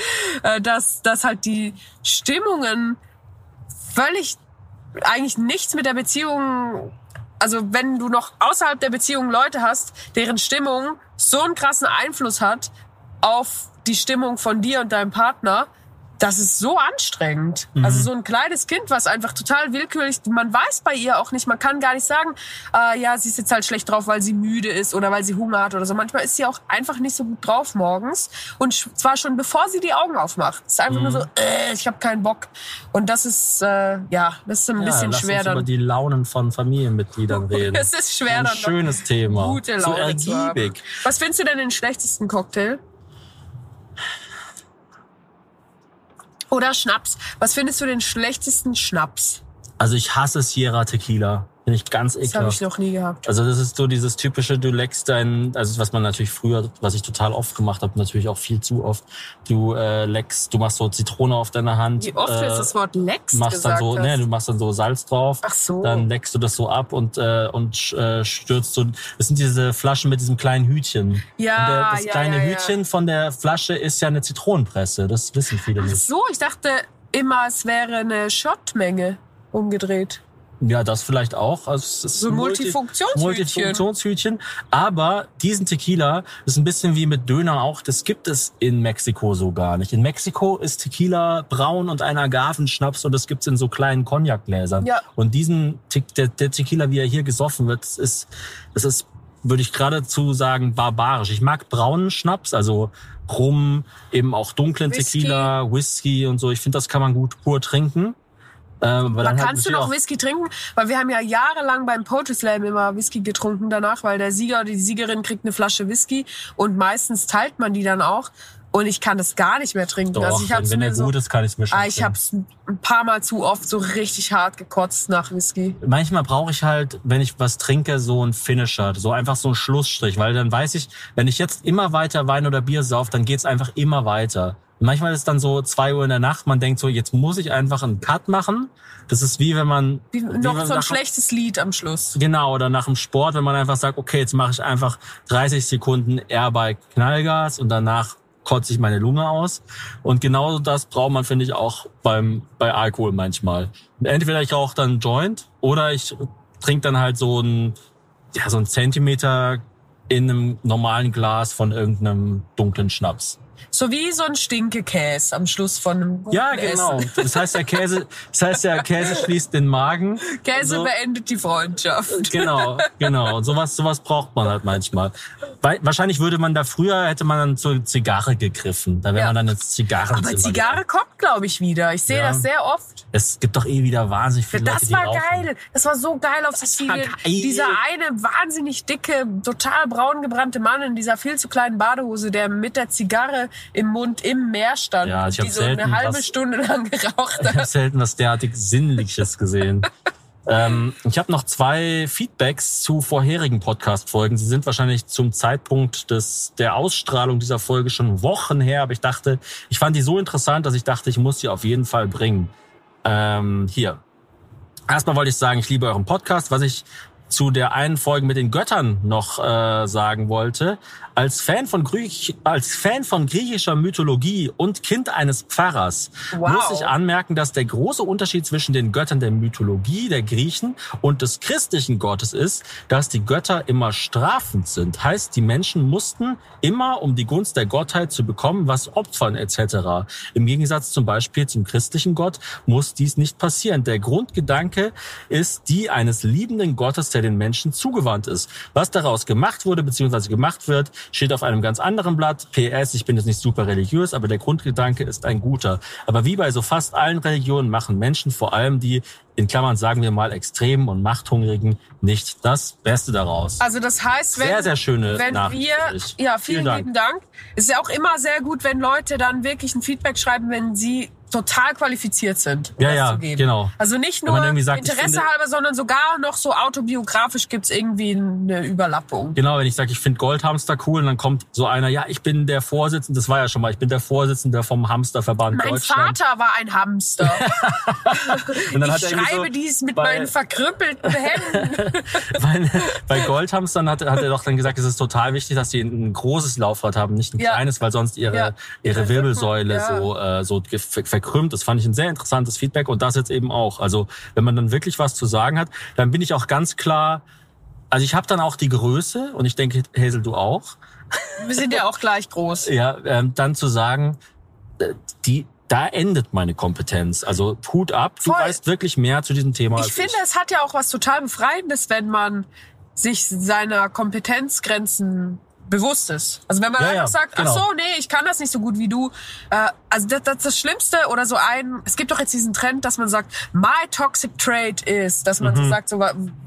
äh, dass, dass halt die Stimmungen völlig eigentlich nichts mit der Beziehung also wenn du noch außerhalb der Beziehung Leute hast, deren Stimmung so einen krassen Einfluss hat auf die Stimmung von dir und deinem Partner, das ist so anstrengend. Also so ein kleines Kind, was einfach total willkürlich, man weiß bei ihr auch nicht, man kann gar nicht sagen, äh, ja, sie ist jetzt halt schlecht drauf, weil sie müde ist oder weil sie Hunger hat oder so. Manchmal ist sie auch einfach nicht so gut drauf morgens und zwar schon bevor sie die Augen aufmacht. Es ist einfach nur so, äh, ich habe keinen Bock. Und das ist, äh, ja, das ist ein Ja, bisschen lass schwer uns über dann. die Launen von Familienmitgliedern reden. Es ist schwer Ein dann schönes Thema. gute so Laune zu haben. ergiebig. Was findest du denn den schlechtesten Cocktail? Oder Schnaps. Was findest du den schlechtesten Schnaps? Also ich hasse Sierra Tequila. Finde ich ganz Das habe ich ekelhaft. noch nie gehabt. Also das ist so dieses typische, du leckst dein, also was man natürlich früher, was ich total oft gemacht habe, natürlich auch viel zu oft. Du äh, leckst, du machst so Zitrone auf deiner Hand. Wie oft äh, jetzt das Wort Lex machst dann so, hast. ne, du machst dann so Salz drauf. Ach so. Dann leckst du das so ab und äh, und äh, stürzt so. Das sind diese Flaschen mit diesem kleinen Hütchen. Ja, der, das ja, kleine ja, ja. Hütchen von der Flasche ist ja eine Zitronenpresse. Das wissen viele Ach nicht. so, ich dachte immer, es wäre eine Schottmenge umgedreht. Ja, das vielleicht auch. Also So ein Multi- Multifunktionshütchen. Multifunktionshütchen. Aber diesen Tequila ist ein bisschen wie mit Döner auch. Das gibt es in Mexiko so gar nicht. In Mexiko ist Tequila braun und ein Agavenschnaps und das gibt's in so kleinen Cognac-Gläsern. Ja. Und diesen, Te- der, der Tequila, wie er hier gesoffen wird, das ist, das ist, würde ich geradezu sagen, barbarisch. Ich mag braunen Schnaps, also Rum, eben auch dunklen Whisky. Tequila, Whisky und so. Ich finde, das kann man gut pur trinken. Ähm, dann halt kannst du noch Whisky trinken, weil wir haben ja jahrelang beim Poetry Slam immer Whisky getrunken danach, weil der Sieger oder die Siegerin kriegt eine Flasche Whisky und meistens teilt man die dann auch und ich kann das gar nicht mehr trinken. Doch, also ich hab's wenn, wenn mir er so, gut ist, kann ich es mir schon ah, ich trinken. hab's ein paar Mal zu oft so richtig hart gekotzt nach Whisky. Manchmal brauche ich halt, wenn ich was trinke, so einen Finisher, so einfach so einen Schlussstrich, weil dann weiß ich, wenn ich jetzt immer weiter Wein oder Bier sauf, dann geht's einfach immer weiter. Manchmal ist es dann so zwei Uhr in der Nacht, man denkt so, jetzt muss ich einfach einen Cut machen. Das ist wie wenn man Wie, wie noch wenn so ein schlechtes Lied am Schluss. Genau, oder nach dem Sport, wenn man einfach sagt, okay, jetzt mache ich einfach 30 Sekunden Airbike Knallgas und danach kotze ich meine Lunge aus. Und genau das braucht man, finde ich, auch beim, bei Alkohol manchmal. Entweder ich rauche dann Joint oder ich trinke dann halt so ein, ja, so ein Zentimeter in einem normalen Glas von irgendeinem dunklen Schnaps. So wie so ein Stinkekäse am Schluss von einem guten Ja, genau. Essen. Das heißt, der Käse, das heißt, der Käse schließt den Magen. Käse So. beendet die Freundschaft. Genau, genau. Und sowas, sowas braucht man halt manchmal. Weil, wahrscheinlich würde man da früher, hätte man dann zur Zigarre gegriffen. Da wäre Ja. man dann ins Zigarrenzimmer. Aber Zigarre gegangen. kommt, glaube ich, wieder. Ich sehe Ja. das sehr oft. Es gibt doch eh wieder wahnsinnig viele Leute, Das die war rauchen. geil. Das war so geil auf Sizilien. Dieser eine wahnsinnig dicke, total braun gebrannte Mann in dieser viel zu kleinen Badehose, der mit der Zigarre im Mund im Meer stand Ja, ich die so eine halbe was- Stunde lang geraucht Ich hat. habe selten was derartig Sinnliches gesehen. ähm, ich habe noch zwei Feedbacks zu vorherigen Podcast-Folgen. Sie sind wahrscheinlich zum Zeitpunkt des, der Ausstrahlung dieser Folge schon Wochen her, aber ich dachte, ich fand die so interessant, dass ich dachte, ich muss sie auf jeden Fall bringen. Ähm, hier. Erstmal wollte ich sagen, ich liebe euren Podcast. Was ich zu der einen Folge mit den Göttern noch äh, sagen wollte. Als Fan von Griech als Fan von griechischer Mythologie und Kind eines Pfarrers Wow. muss ich anmerken, dass der große Unterschied zwischen den Göttern der Mythologie der Griechen und des christlichen Gottes ist, dass die Götter immer strafend sind. Heißt, die Menschen mussten immer, um die Gunst der Gottheit zu bekommen, was opfern etc. Im Gegensatz zum Beispiel zum christlichen Gott muss dies nicht passieren. Der Grundgedanke ist die eines liebenden Gottes, der den Menschen zugewandt ist. Was daraus gemacht wurde bzw. gemacht wird, steht auf einem ganz anderen Blatt. PS, ich bin jetzt nicht super religiös, aber der Grundgedanke ist ein guter. Aber wie bei so fast allen Religionen machen Menschen, vor allem die in Klammern sagen wir mal extremen und machthungrigen, nicht das Beste daraus. Also das heißt, wenn, Sehr, sehr schöne wenn wir, ja, Vielen vielen, Dank. lieben Dank. Es ist ja auch immer sehr gut, wenn Leute dann wirklich ein Feedback schreiben, wenn sie total qualifiziert sind. um Ja, ja, genau. Also nicht nur sagt, Interesse finde- halber, sondern sogar noch so autobiografisch gibt's irgendwie eine Überlappung. Genau, wenn ich sage, ich finde Goldhamster cool, und dann kommt so einer, ja, ich bin der Vorsitzende, das war ja schon mal, ich bin der Vorsitzende vom Hamsterverband Mein Deutschland. Vater war ein Hamster. Und dann ich hat er schreibe so dies mit bei- meinen verkrüppelten Händen. bei, bei Goldhamstern hat, hat er doch dann gesagt, es ist total wichtig, dass sie ein großes Laufrad haben, nicht ein Ja. kleines, weil sonst ihre, Ja. ihre Wirbelsäule Ja. so, äh, so ver- verkrümmt. Das fand ich ein sehr interessantes Feedback und das jetzt eben auch. Also wenn man dann wirklich was zu sagen hat, dann bin ich auch ganz klar, also ich habe dann auch die Größe und ich denke, Hazel, du auch, Wir sind ja auch gleich groß. ja, ähm, dann zu sagen, äh, die, da endet meine Kompetenz. Also Hut ab, du Voll. weißt wirklich mehr zu diesem Thema. Ich finde, es hat ja auch was total Befreiendes, wenn man sich seiner Kompetenzgrenzen bewusst ist. Also wenn man Ja, einfach ja, sagt, genau. ach so, nee, ich kann das nicht so gut wie du. Äh, also das, das, das Schlimmste oder so ein, es gibt doch jetzt diesen Trend, dass man sagt, my toxic trait ist, dass man Mhm. so sagt, so,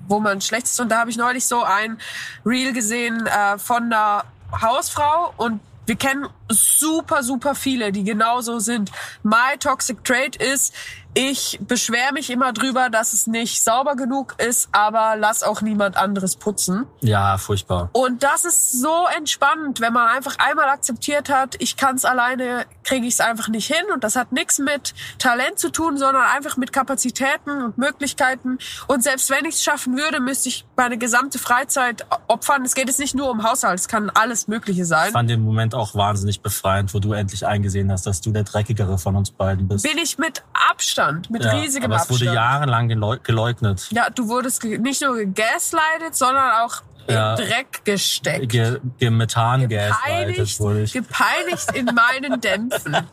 wo man schlecht ist. Und da habe ich neulich so ein Reel gesehen äh, von einer Hausfrau und wir kennen super, super viele, die genauso sind. My toxic trait ist, ich beschwere mich immer drüber, dass es nicht sauber genug ist, aber lass auch niemand anderes putzen. Ja, furchtbar. Und das ist so entspannend, wenn man einfach einmal akzeptiert hat, ich kann es alleine, kriege ich es einfach nicht hin. Und das hat nichts mit Talent zu tun, sondern einfach mit Kapazitäten und Möglichkeiten. Und selbst wenn ich es schaffen würde, müsste ich meine gesamte Freizeit opfern. Es geht jetzt nicht nur um Haushalt, es kann alles Mögliche sein. Ich fand den Moment auch wahnsinnig befreiend, wo du endlich eingesehen hast, dass du der Dreckigere von uns beiden bist. bin ich mit Abstand. Abstand, mit Ja, riesigem aber es Abstand. wurde jahrelang geleu- geleugnet. ja, du wurdest nicht nur gegaslightet, sondern auch Ja. in Dreck gesteckt. Ge, ge Gepeinigt, wurde ich. gepeinigt in meinen Dämpfen.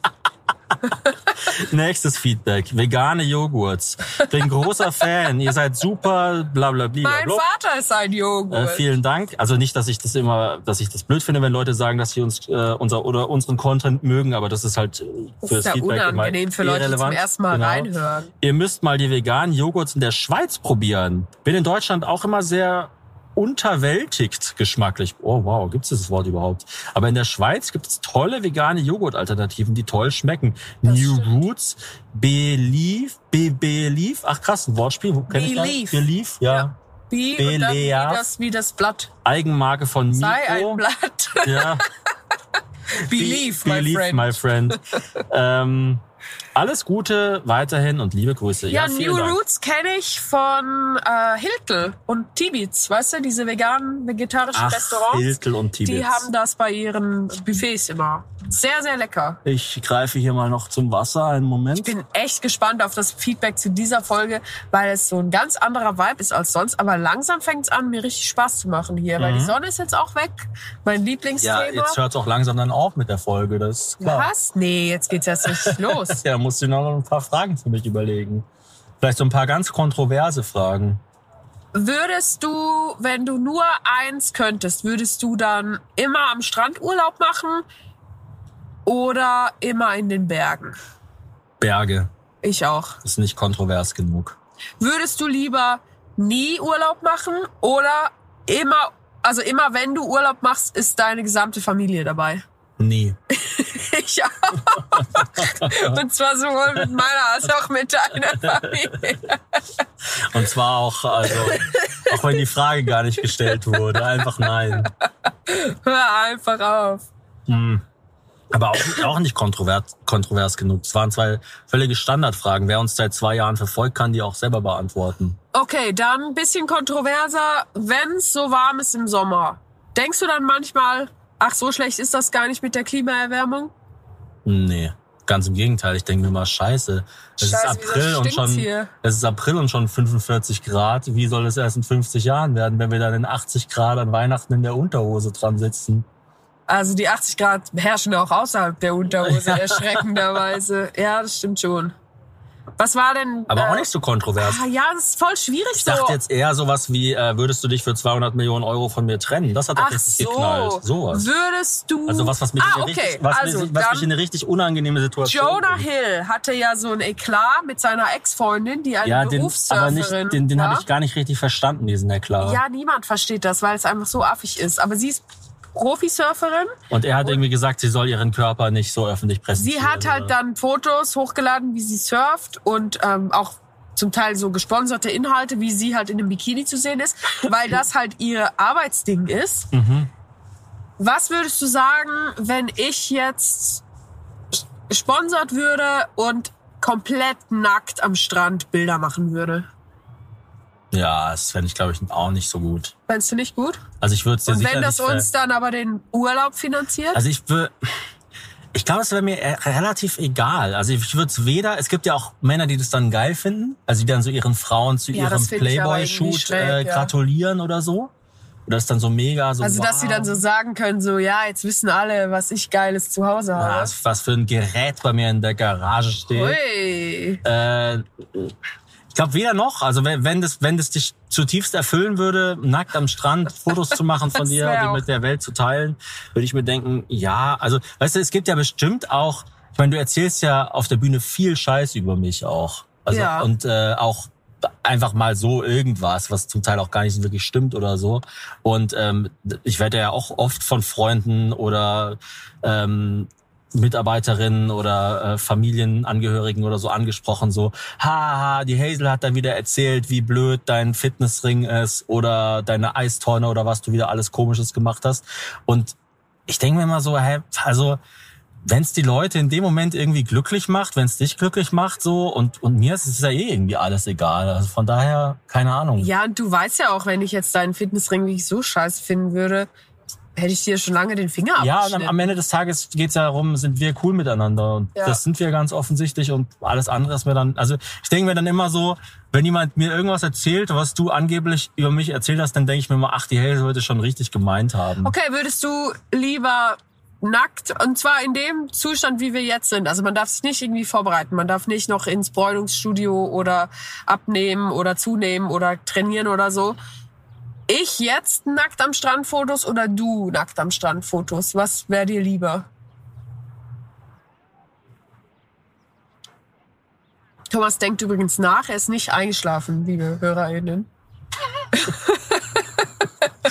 Nächstes Feedback. Vegane Joghurts. Bin großer Fan. Ihr seid super, bla bla bla. Mein bla. Vater ist ein Joghurt. Äh, vielen Dank. Also nicht, dass ich das immer, dass ich das blöd finde, wenn Leute sagen, dass sie uns äh, unser oder unseren Content mögen, aber das ist halt äh, das für ist das ja Feedback immer unangenehm für Leute, die zum irrelevant. ersten Mal Genau. reinhören. Ihr müsst mal die veganen Joghurts in der Schweiz probieren. Bin in Deutschland auch immer sehr unterwältigt geschmacklich. Oh wow, gibt es dieses Wort überhaupt? Aber in der Schweiz gibt es tolle vegane Joghurtalternativen, die toll schmecken. New Roots, Belief, Belief, ach krass, ein Wortspiel. Wo kenn ich das? Belief. Belief, ja. Ja. Und dann wie das, wie das Blatt. Eigenmarke von Mikro. Sei ein Blatt. Ja. Believe, my Believe, friend. my friend. ähm, alles Gute weiterhin und liebe Grüße. Ja, vielen New Dank. Roots kenne ich von äh, Hiltl und Tibits, weißt du, diese veganen, vegetarischen Ach, Restaurants. Hiltl und Tibits. Die haben das bei ihren Buffets immer. Sehr, sehr lecker. Ich greife hier mal noch zum Wasser. Einen Moment. Ich bin echt gespannt auf das Feedback zu dieser Folge, weil es so ein ganz anderer Vibe ist als sonst. Aber langsam fängt es an, mir richtig Spaß zu machen hier, weil die Sonne ist jetzt auch weg. Mein Mhm. ja, Lieblingsthema. jetzt hört es auch langsam dann auf mit der Folge. Das ist klar. Was? Nee, jetzt geht's erst richtig los. Ja, musst du noch ein paar Fragen für mich überlegen. Vielleicht so ein paar ganz kontroverse Fragen. Würdest du, wenn du nur eins könntest, würdest du dann immer am Strand Urlaub machen oder immer in den Bergen? Berge. Ich auch. Das ist nicht kontrovers genug. Würdest du lieber nie Urlaub machen oder immer, also immer wenn du Urlaub machst, ist deine gesamte Familie dabei? Nie. Ich auch. Und zwar sowohl mit meiner als auch mit deiner Familie. Und zwar auch, also, auch wenn die Frage gar nicht gestellt wurde. Einfach nein. Hör einfach auf. Aber auch, auch nicht kontrovers, kontrovers genug. Es waren zwei völlige Standardfragen. Wer uns seit zwei Jahren verfolgt, kann die auch selber beantworten. Okay, dann ein bisschen kontroverser. Wenn es so warm ist im Sommer, denkst du dann manchmal, ach, so schlecht ist das gar nicht mit der Klimaerwärmung? Nee. Ganz im Gegenteil, ich denke mir mal, scheiße. Es ist Scheiße, April und schon, hier? es ist April und schon 45 Grad. Wie soll es erst in 50 Jahren werden, wenn wir dann in 80 Grad an Weihnachten in der Unterhose dran sitzen? Also die 80 Grad herrschen auch außerhalb der Unterhose erschreckenderweise. Ja, das stimmt schon. Was war denn? Aber äh, auch nicht so kontrovers. Ah, ja, das ist voll schwierig Ich so. dachte jetzt eher sowas wie, äh, würdest du dich für 200 Millionen Euro von mir trennen? Das hat doch Ach richtig so. geknallt. Sowas. Würdest du? Also was, was mich, ah, in, eine okay. richtig, was, also, mich- was mich in eine richtig unangenehme Situation Jonah bringt. Hill hatte ja so ein Eklat mit seiner Ex-Freundin, die eine Ja, den, aber Berufssurferin nicht, den, den war. habe ich gar nicht richtig verstanden, diesen Eklat. Ja, niemand versteht das, weil es einfach so affig ist. Aber sie ist Profisurferin. Und er hat irgendwie gesagt, sie soll ihren Körper nicht so öffentlich präsentieren. Sie hat halt dann Fotos hochgeladen, wie sie surft und ähm, auch zum Teil so gesponserte Inhalte, wie sie halt in einem Bikini zu sehen ist, weil das halt ihr Arbeitsding ist. Mhm. Was würdest du sagen, wenn ich jetzt gesponsert würde und komplett nackt am Strand Bilder machen würde? Ja, das fände ich, glaube ich, auch nicht so gut. Fändest du nicht gut? Also ich würde es dir Und wenn das uns dann aber den Urlaub finanziert? Also ich würde... Ich glaube, es wäre mir äh, relativ egal. Also ich würde es weder... Es gibt ja auch Männer, die das dann geil finden. Also die dann so ihren Frauen zu Ja, ihrem Playboy-Shoot äh, ja. gratulieren oder so. Oder ist dann so mega so Also, wow. dass sie dann so sagen können, so, ja, jetzt wissen alle, was ich Geiles zu Hause habe. was, was für ein Gerät bei mir in der Garage steht. Ui. Äh, ich glaube weder noch. Also wenn, wenn das, wenn das dich zutiefst erfüllen würde, nackt am Strand Fotos zu machen von dir die mit der Welt zu teilen, würde ich mir denken, ja, also weißt du, es gibt ja bestimmt auch, ich meine, du erzählst ja auf der Bühne viel Scheiß über mich auch. Also Ja. und äh, auch einfach mal so irgendwas, was zum Teil auch gar nicht wirklich stimmt oder so. Und ähm, ich werde ja auch oft von Freunden oder ähm, Mitarbeiterinnen oder äh, Familienangehörigen oder so angesprochen, so, haha, die Hazel hat da wieder erzählt, wie blöd dein Fitnessring ist oder deine Eistonne oder was du wieder alles Komisches gemacht hast. Und ich denke mir immer so, hä, also wenn es die Leute in dem Moment irgendwie glücklich macht, wenn es dich glücklich macht, so und und mir ist es ja eh irgendwie alles egal. Also von daher keine Ahnung. Ja, und du weißt ja auch, wenn ich jetzt deinen Fitnessring wirklich so scheiße finden würde, hätte ich dir schon lange den Finger Ja, und am, abgeschnitten. Ende des Tages geht's ja darum, sind wir cool miteinander. Und Ja. das sind wir ganz offensichtlich. Und alles andere ist mir dann, also ich denke mir dann immer so, wenn jemand mir irgendwas erzählt, was du angeblich über mich erzählt hast, dann denke ich mir immer, ach, die Hazel würde schon richtig gemeint haben. Okay, würdest du lieber nackt und zwar in dem Zustand, wie wir jetzt sind. Also man darf sich nicht irgendwie vorbereiten. Man darf nicht noch ins Bräunungsstudio oder abnehmen oder zunehmen oder trainieren oder so. Ich jetzt nackt am Strand Fotos oder du nackt am Strand Fotos? Was wäre dir lieber? Thomas denkt übrigens nach, er ist nicht eingeschlafen, liebe HörerInnen.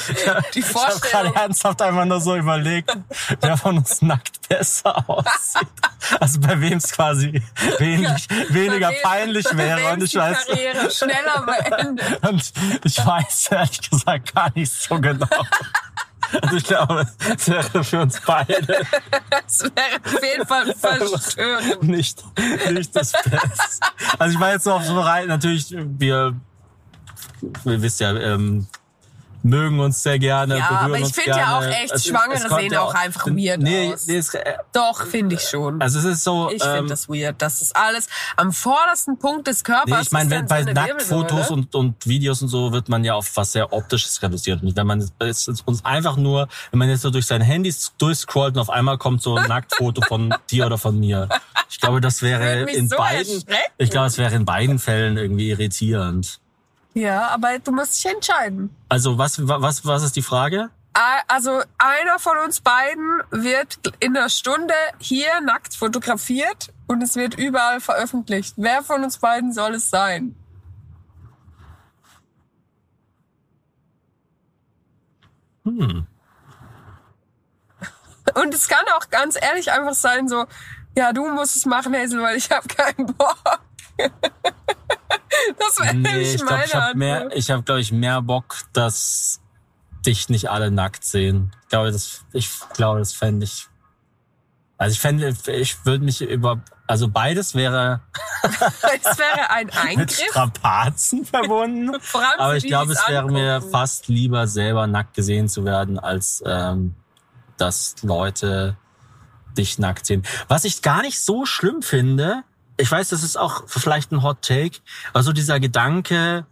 Die Ich habe Vorstellung. gerade ernsthaft einfach nur so überlegt, wer von uns nackt besser aussieht. Also bei wem es quasi wenig, weniger wem- peinlich wäre. Und ich die weiß, Karriere schneller beendet. und ich weiß ehrlich gesagt gar nicht so genau. Also ich glaube, es wäre für uns beide Das wäre auf jeden Fall verstörend. nicht, nicht das Beste. Also ich war jetzt auf so bereit, natürlich, wir, wir wisst ja, ähm, mögen uns sehr gerne, Ja, aber ich finde ja auch echt, Es- Schwangere es sehen auch einfach weird nee, aus. Nee, es, äh, Doch, finde ich schon. also es ist so, ich finde ähm, das weird. Das ist alles am vordersten Punkt des Körpers. Nee, ich meine, ist bei so Nacktfotos und, und Videos und so wird man ja auf was sehr Optisches reduziert. Und wenn man es ist uns einfach nur, wenn man jetzt so durch sein Handy durchscrollt und auf einmal kommt so ein Nacktfoto von dir oder von mir. Ich glaube, das wäre mich in so beiden, ich glaube, es wäre in beiden Fällen irgendwie irritierend. Ja, aber du musst dich entscheiden. Also was, was, was ist die Frage? Also einer von uns beiden wird in einer Stunde hier nackt fotografiert und es wird überall veröffentlicht. Wer von uns beiden soll es sein? Hm. Und es kann auch ganz ehrlich einfach sein, so, ja, du musst es machen, Hazel, weil ich habe keinen Bock. das wäre Nee, nämlich ich meine ich habe mehr, ich habe, glaube ich, mehr Bock, dass dich nicht alle nackt sehen. Ich glaube, das, ich glaube, das fände ich. Also ich fände, ich würde mich über, also beides wäre Es wäre ein mit Eingriff. Strapazen verbunden. Aber ich glaube, es wäre mir fast lieber, selber nackt gesehen zu werden, als ähm, dass Leute dich nackt sehen. Was ich gar nicht so schlimm finde, ich weiß, das ist auch vielleicht ein Hot Take, aber so dieser Gedanke,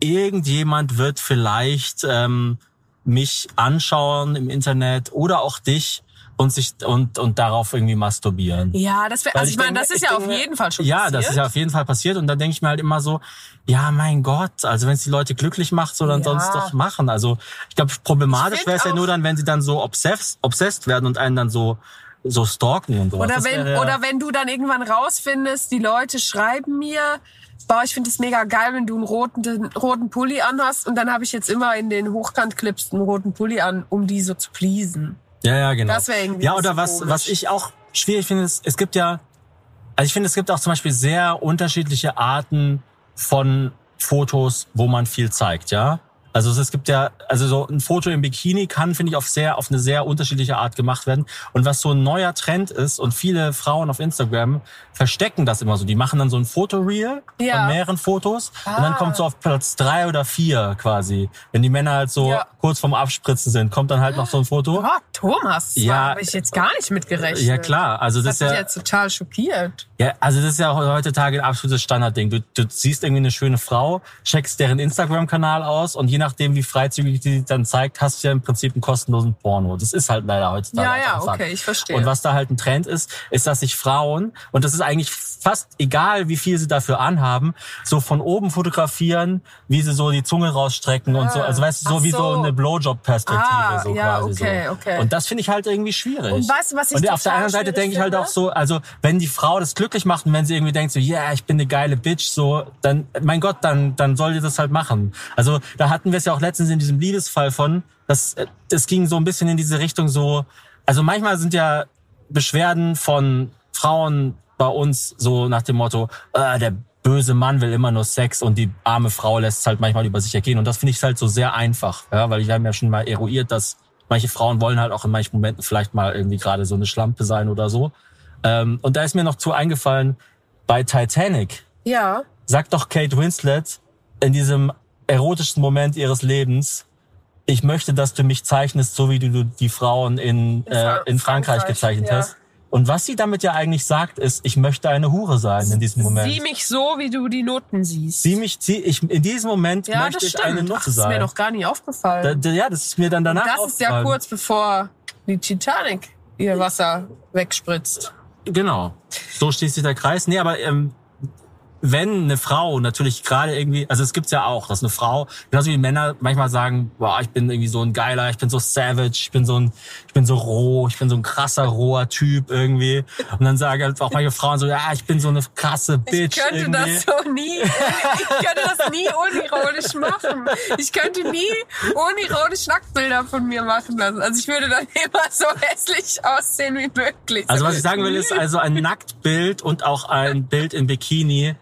irgendjemand wird vielleicht ähm, mich anschauen im Internet oder auch dich und sich und und darauf irgendwie masturbieren. Ja, das wäre, also ich meine, denke- das ist ich ja auf denke mir- jeden Fall schon Ja, passiert. das ist ja auf jeden Fall passiert. Und dann denke ich mir halt immer so, ja, mein Gott, also wenn es die Leute glücklich macht, so dann Ja. es doch machen. Also ich glaube, problematisch Ich wäre es ja nur dann, wenn sie dann so obsessed, obsessed werden und einen dann so so stalken und so. Oder wenn, wäre oder wenn du dann irgendwann rausfindest, die Leute schreiben mir, boah, ich finde es mega geil, wenn du einen roten, den roten Pulli anhast. Und dann habe ich jetzt immer in den Hochkant-Clips einen roten Pulli an, um die so zu pleasen. Ja, ja, genau. Das wär irgendwie ja, oder was, komisch. was ich auch schwierig finde, ist, es gibt ja, also ich finde, es gibt auch zum Beispiel sehr unterschiedliche Arten von Fotos, wo man viel zeigt, ja. Also es gibt ja, also so ein Foto im Bikini kann, finde ich, auf sehr, auf eine sehr unterschiedliche Art gemacht werden. Und was so ein neuer Trend ist und viele Frauen auf Instagram verstecken das immer so. Die machen dann so ein Fotoreel Ja. von mehreren Fotos und dann Ah. kommt so auf Platz drei oder vier quasi. Wenn die Männer halt so Ja. kurz vorm Abspritzen sind, kommt dann halt noch so ein Foto. Oh, Thomas, Ja. habe ich jetzt gar nicht mitgerechnet. Ja klar, also das, Das hat ist ja, jetzt total schockiert. ja, also das ist ja heutzutage ein absolutes Standardding. Du, du siehst irgendwie eine schöne Frau, checkst deren Instagram-Kanal aus und je nachdem, wie freizügig die dann zeigt, hast du ja im Prinzip einen kostenlosen Porno. Das ist halt leider heutzutage. Ja, ja, okay, ich verstehe. Und was da halt ein Trend ist, ist, dass sich Frauen, und das ist eigentlich fast egal, wie viel sie dafür anhaben, so von oben fotografieren, wie sie so die Zunge rausstrecken und so. Also weißt du, so Ach wie so so. eine Blowjob-Perspektive. Ah, so ja, quasi okay, so. okay. Und das finde ich halt irgendwie schwierig. Und du, was ich Und auf der anderen Seite denke ich halt auch so, also wenn die Frau das glücklich macht und wenn sie irgendwie denkt so, ja, yeah, ich bin eine geile Bitch, so, dann, mein Gott, dann, dann soll die das halt machen. Also da hatten wir es ja auch letztens in diesem Liebesfall von, das, äh, das ging so ein bisschen in diese Richtung so, also manchmal sind ja Beschwerden von Frauen bei uns so nach dem Motto, äh, der böse Mann will immer nur Sex und die arme Frau lässt es halt manchmal über sich ergehen. Und das finde ich halt so sehr einfach, ja, weil ich habe ja schon mal eruiert, dass manche Frauen wollen halt auch in manchen Momenten vielleicht mal irgendwie gerade so eine Schlampe sein oder so. Ähm, und da ist mir noch zu eingefallen, bei Titanic Ja. sagt doch Kate Winslet in diesem erotischsten Moment ihres Lebens, ich möchte, dass du mich zeichnest, so wie du die Frauen in, äh, in Frankreich, Frankreich, gezeichnet ja. hast. Und was sie damit ja eigentlich sagt, ist, ich möchte eine Hure sein in diesem Moment. Sieh mich so, wie du die Noten siehst. Sieh mich, zieh, ich, in diesem Moment ja, möchte ich eine Ach, Nutte das ist mir sein. noch gar nicht aufgefallen. Da, ja, das ist mir dann danach das ist ja aufgefallen. kurz bevor die Titanic ihr Wasser wegspritzt. Genau. So schließt sich der Kreis. Nee, aber ähm, wenn eine Frau natürlich gerade irgendwie, also es gibt's ja auch, dass eine Frau, genauso wie Männer manchmal sagen, boah, ich bin irgendwie so ein geiler, ich bin so savage, ich bin so ein, ich bin so roh, ich bin so ein krasser, roher Typ irgendwie. Und dann sagen halt auch manche Frauen so, ja, ich bin so eine krasse Bitch Ich könnte irgendwie. das so nie, ich könnte das nie unironisch machen. Ich könnte nie unironisch Nacktbilder von mir machen lassen. Also ich würde dann immer so hässlich aussehen wie möglich. Also was ich sagen will, ist also ein Nacktbild und auch ein Bild in Bikini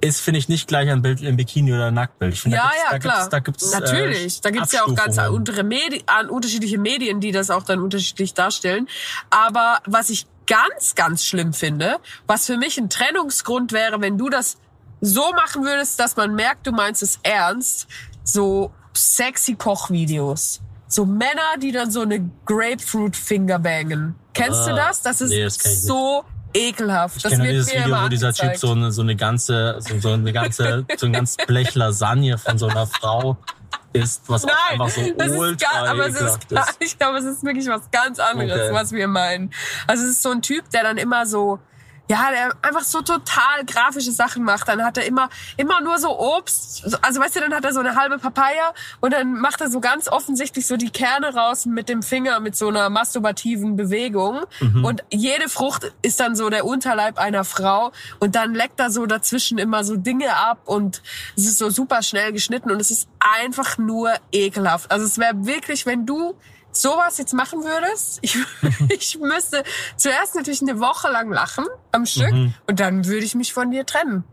ist, finde ich, nicht gleich ein Bild im Bikini oder ein Nacktbild. Ich finde, ja, da ja, klar. Da gibt's, da gibt's, Natürlich. Äh, da gibt's ja auch ganz untere Medi an unterschiedliche Medien, die das auch dann unterschiedlich darstellen. Aber was ich ganz, ganz schlimm finde, was für mich ein Trennungsgrund wäre, wenn du das so machen würdest, dass man merkt, du meinst es ernst, so sexy Kochvideos. So Männer, die dann so eine Grapefruit Finger bangen. Kennst du Ah, das? Das ist nee, das ich nicht. Ekelhaft. Ich das kenne dieses Video, wo dieser Typ so eine, so eine ganze, so, so eine ganze, so ein ganz Blech Lasagne von so einer Frau isst, was auch Nein, einfach so das ist gar, aber es ist gar, ist. ich glaube, es ist wirklich was ganz anderes, Okay. was wir meinen. Also es ist so ein Typ, der dann immer so, ja, der einfach so total grafische Sachen macht. Dann hat er immer, immer nur so Obst. Also weißt du, dann hat er so eine halbe Papaya und dann macht er so ganz offensichtlich so die Kerne raus mit dem Finger mit so einer masturbativen Bewegung. Mhm. Und jede Frucht ist dann so der Unterleib einer Frau und dann leckt er so dazwischen immer so Dinge ab und es ist so super schnell geschnitten und es ist einfach nur ekelhaft. Also es wäre wirklich, wenn du sowas jetzt machen würdest, ich, ich müsste zuerst natürlich eine Woche lang lachen am Stück und dann würde ich mich von dir trennen.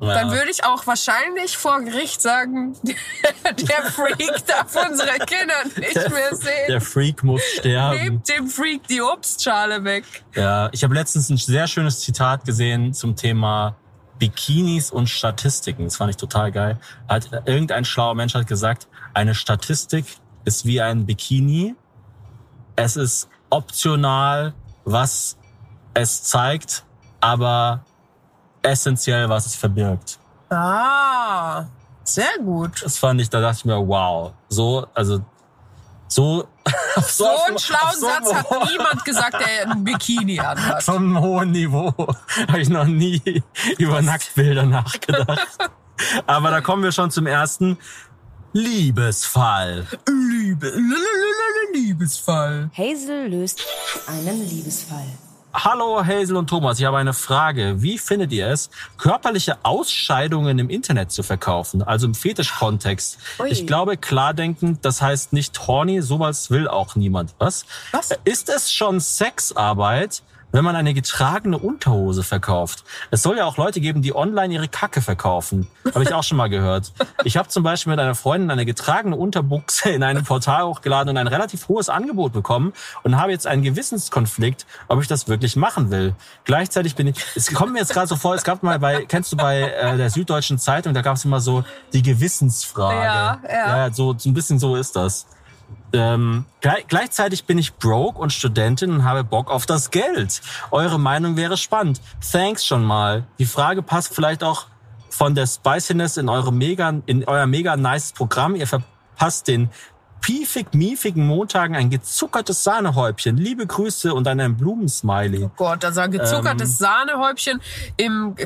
Dann Ja. würde ich auch wahrscheinlich vor Gericht sagen, der Freak darf unsere Kinder nicht mehr sehen. Der Freak muss sterben. Nehmt dem Freak die Obstschale weg. Ja, ich habe letztens ein sehr schönes Zitat gesehen zum Thema Bikinis und Statistiken. Das fand ich total geil. Hat irgendein schlauer Mensch hat gesagt, eine Statistik ist wie ein Bikini. Es ist optional, was es zeigt, aber essentiell, was es verbirgt. Ah, sehr gut. Das fand ich, da dachte ich mir, wow, so, also so, So auf- einen schlauen so Satz hat niemand gesagt, der ein Bikini anhat. so einem hohen Niveau habe ich noch nie über Nacktbilder nachgedacht. Aber da kommen wir schon zum ersten Liebesfall. Liebe, Liebesfall. Hazel löst einen Liebesfall. Hallo Hazel und Thomas, ich habe eine Frage. Wie findet ihr es, körperliche Ausscheidungen im Internet zu verkaufen, also im Fetischkontext? Ich glaube, klardenkend, das heißt nicht horny, sowas will auch niemand. Was? Was? Ist es schon Sexarbeit, wenn man eine getragene Unterhose verkauft? Es soll ja auch Leute geben, die online ihre Kacke verkaufen. Habe ich auch schon mal gehört. Ich habe zum Beispiel mit einer Freundin eine getragene Unterbuchse in einem Portal hochgeladen und ein relativ hohes Angebot bekommen und habe jetzt einen Gewissenskonflikt, ob ich das wirklich machen will. Gleichzeitig bin ich, es kommt mir jetzt gerade so vor, es gab mal bei, kennst du bei äh, der Süddeutschen Zeitung, da gab es immer so die Gewissensfrage. Ja, ja. ja so, so ein bisschen so ist das. Ähm, gleich, gleichzeitig bin ich broke und Studentin und habe Bock auf das Geld. Eure Meinung wäre spannend. Thanks schon mal. Die Frage passt vielleicht auch von der Spiciness in eure mega, in euer mega nice Programm. Ihr verpasst den piefig, miefigen Montagen ein gezuckertes Sahnehäubchen. Liebe Grüße und dann ein Blumensmiley. Gott, also ein gezuckertes Sahnehäubchen im,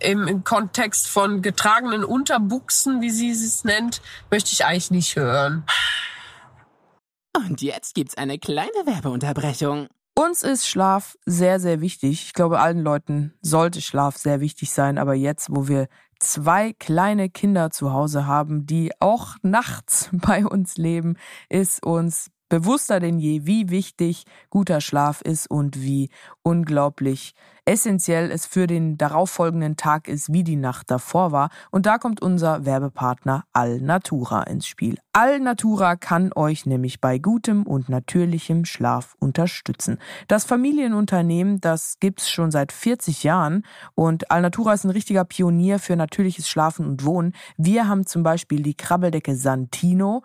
im, im Kontext von getragenen Unterbuchsen, wie sie es nennt, möchte ich eigentlich nicht hören. Und jetzt gibt's eine kleine Werbeunterbrechung. Uns ist Schlaf sehr, sehr wichtig. Ich glaube, allen Leuten sollte Schlaf sehr wichtig sein. Aber jetzt, wo wir zwei kleine Kinder zu Hause haben, die auch nachts bei uns leben, ist uns bewusster denn je, wie wichtig guter Schlaf ist und wie unglaublich essentiell es für den darauffolgenden Tag ist, wie die Nacht davor war. Und da kommt unser Werbepartner Alnatura ins Spiel. Alnatura kann euch nämlich bei gutem und natürlichem Schlaf unterstützen. Das Familienunternehmen, das gibt's schon seit 40 Jahren und Alnatura ist ein richtiger Pionier für natürliches Schlafen und Wohnen. Wir haben zum Beispiel die Krabbeldecke Santino,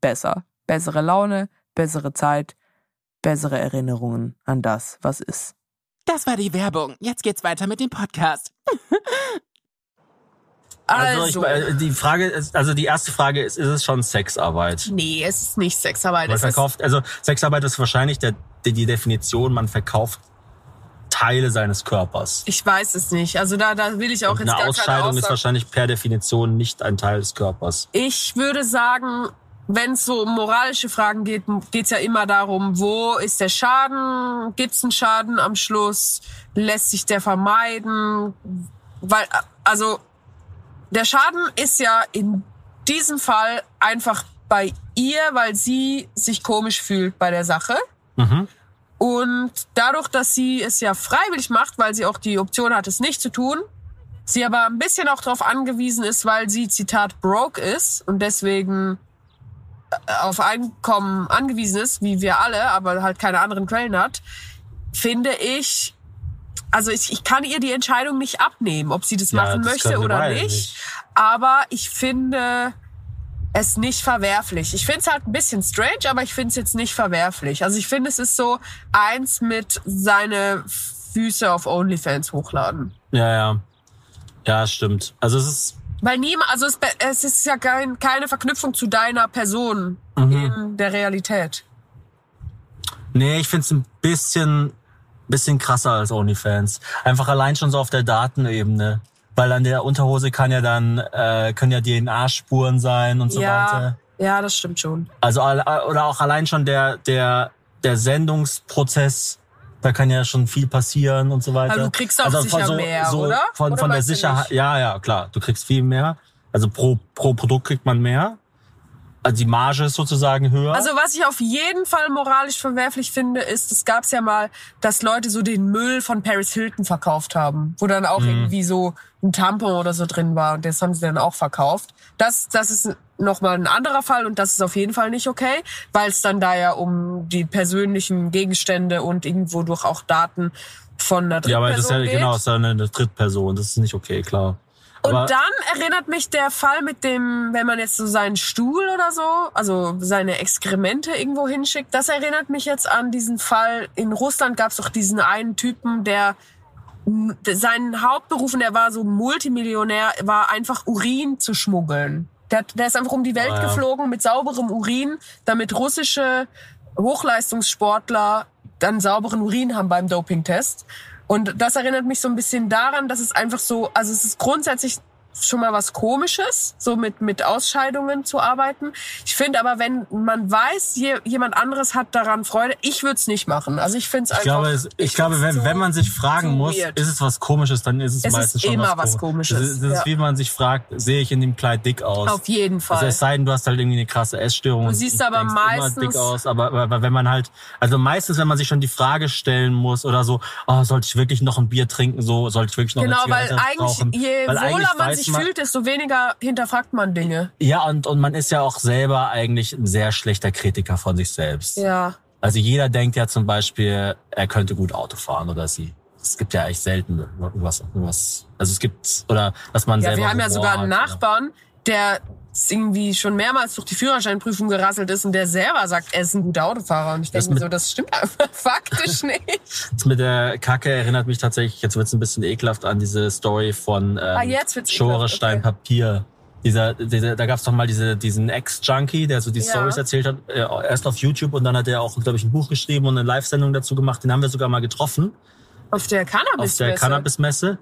besser. Bessere Laune, bessere Zeit, bessere Erinnerungen an das, was ist. Das war die Werbung. Jetzt geht's weiter mit dem Podcast. Also, Also, ich, äh, die Frage ist, also die erste Frage ist, ist es schon Sexarbeit? nee, es ist nicht Sexarbeit. Man ist, verkauft, also Sexarbeit ist wahrscheinlich der, die, die Definition, man verkauft Teile seines Körpers. ich weiß es nicht. Also da, da will ich auch Und jetzt eine gar keine Ausscheidung ist Aussage. wahrscheinlich per Definition nicht ein Teil des Körpers. Ich würde sagen, wenn es so um moralische Fragen geht, geht es ja immer darum, wo ist der Schaden? Gibt es einen Schaden am Schluss? Lässt sich der vermeiden? Weil, also, der Schaden ist ja in diesem Fall einfach bei ihr, weil sie sich komisch fühlt bei der Sache. Mhm. Und dadurch, dass sie es ja freiwillig macht, weil sie auch die Option hat, es nicht zu tun, sie aber ein bisschen auch darauf angewiesen ist, weil sie, Zitat, broke ist und deswegen auf Einkommen angewiesen ist, wie wir alle, aber halt keine anderen Quellen hat, finde ich, also ich, ich kann ihr die Entscheidung nicht abnehmen, ob sie das Ja, machen das möchte oder nicht. nicht. Aber ich finde es nicht verwerflich. Ich finde es halt ein bisschen strange, aber ich finde es jetzt nicht verwerflich. Also ich finde, es ist so eins mit seine Füße auf OnlyFans hochladen. Ja, ja. Ja, stimmt. Also es ist, Weil niemand, also es, es ist ja kein, keine Verknüpfung zu deiner Person Mhm. in der Realität. nee, ich find's ein bisschen, bisschen krasser als OnlyFans. Einfach allein schon so auf der Datenebene. Weil an der Unterhose kann ja dann, äh, können ja DNA-Spuren sein und so ja, weiter. ja, das stimmt schon. Also all- oder auch allein schon der der der Sendungsprozess, da kann ja schon viel passieren und so weiter. Aber du kriegst auch von sicher mehr, oder? Von, Oder von der Sicherheit. Ja, ja, klar. Du kriegst viel mehr. Also pro pro Produkt kriegt man mehr. Also die Marge ist sozusagen höher. Also was ich auf jeden Fall moralisch verwerflich finde, ist, es gab's ja mal, dass Leute so den Müll von Paris Hilton verkauft haben, wo dann auch irgendwie so ein Tampon oder so drin war und das haben sie dann auch verkauft. Das, das ist nochmal ein anderer Fall und das ist auf jeden Fall nicht okay, weil es dann da ja um die persönlichen Gegenstände und irgendwo durch auch Daten von einer ja, aber das ist ja Drittperson geht. genau, das ist eine Drittperson. Das ist nicht okay, klar. Und Aber- dann erinnert mich der Fall mit dem, wenn man jetzt so seinen Stuhl oder so, also seine Exkremente irgendwo hinschickt, das erinnert mich jetzt an diesen Fall. In Russland gab es doch diesen einen Typen, der seinen Hauptberuf, und der war so Multimillionär, war einfach Urin zu schmuggeln. Der, der ist einfach um die Welt Ah, ja. geflogen mit sauberem Urin, damit russische Hochleistungssportler dann sauberen Urin haben beim Dopingtest. Und das erinnert mich so ein bisschen daran, dass es einfach so, also es ist grundsätzlich schon mal was Komisches, so mit, mit Ausscheidungen zu arbeiten. Ich finde aber, wenn man weiß, je, jemand anderes hat daran Freude, ich würde es nicht machen. Also ich finde es Ich einfach. glaube, es, ich, glaube find's wenn, so- wenn man sich fragen muss, weird. ist es was Komisches, dann ist es, Es ist meistens schon immer was, was Kom- Komisches, Das ist, das ist ja. wie man sich fragt, sehe ich in dem Kleid dick aus? Auf jeden Fall. Also es sei denn, du hast halt irgendwie eine krasse Essstörung. Du siehst aber immer meistens- dick aus, aber, aber, aber wenn man halt, also meistens, wenn man sich schon die Frage stellen muss oder so, oh, sollte ich wirklich noch ein Bier trinken, so, sollte ich wirklich noch Genau, eine weil Zigarette eigentlich, rauchen? je Weil wohler man weiß sich fühlt, desto weniger hinterfragt man Dinge. Ja, und, und man ist ja auch selber eigentlich ein sehr schlechter Kritiker von sich selbst. Ja. Also jeder denkt ja zum Beispiel, er könnte gut Auto fahren oder sie. Es gibt ja echt selten irgendwas, irgendwas. Also es gibt, oder dass man Ja, selber. wir haben ja sogar einen Nachbarn, der irgendwie schon mehrmals durch die Führerscheinprüfung gerasselt ist und der selber sagt, er ist ein guter Autofahrer. Und ich denke mir so, das stimmt einfach faktisch nicht. Das mit der Kacke erinnert mich tatsächlich, jetzt wird's ein bisschen ekelhaft an diese Story von ähm, Ah, Schore Stein okay. Papier. Dieser, dieser, da gab's doch mal diese, diesen Ex-Junkie, der so die Ja. Stories erzählt hat, äh, erst auf YouTube und dann hat er auch, glaube ich, ein Buch geschrieben und eine Live-Sendung dazu gemacht. Den haben wir sogar mal getroffen Auf der Cannabis. auf der Cannabis-Messe.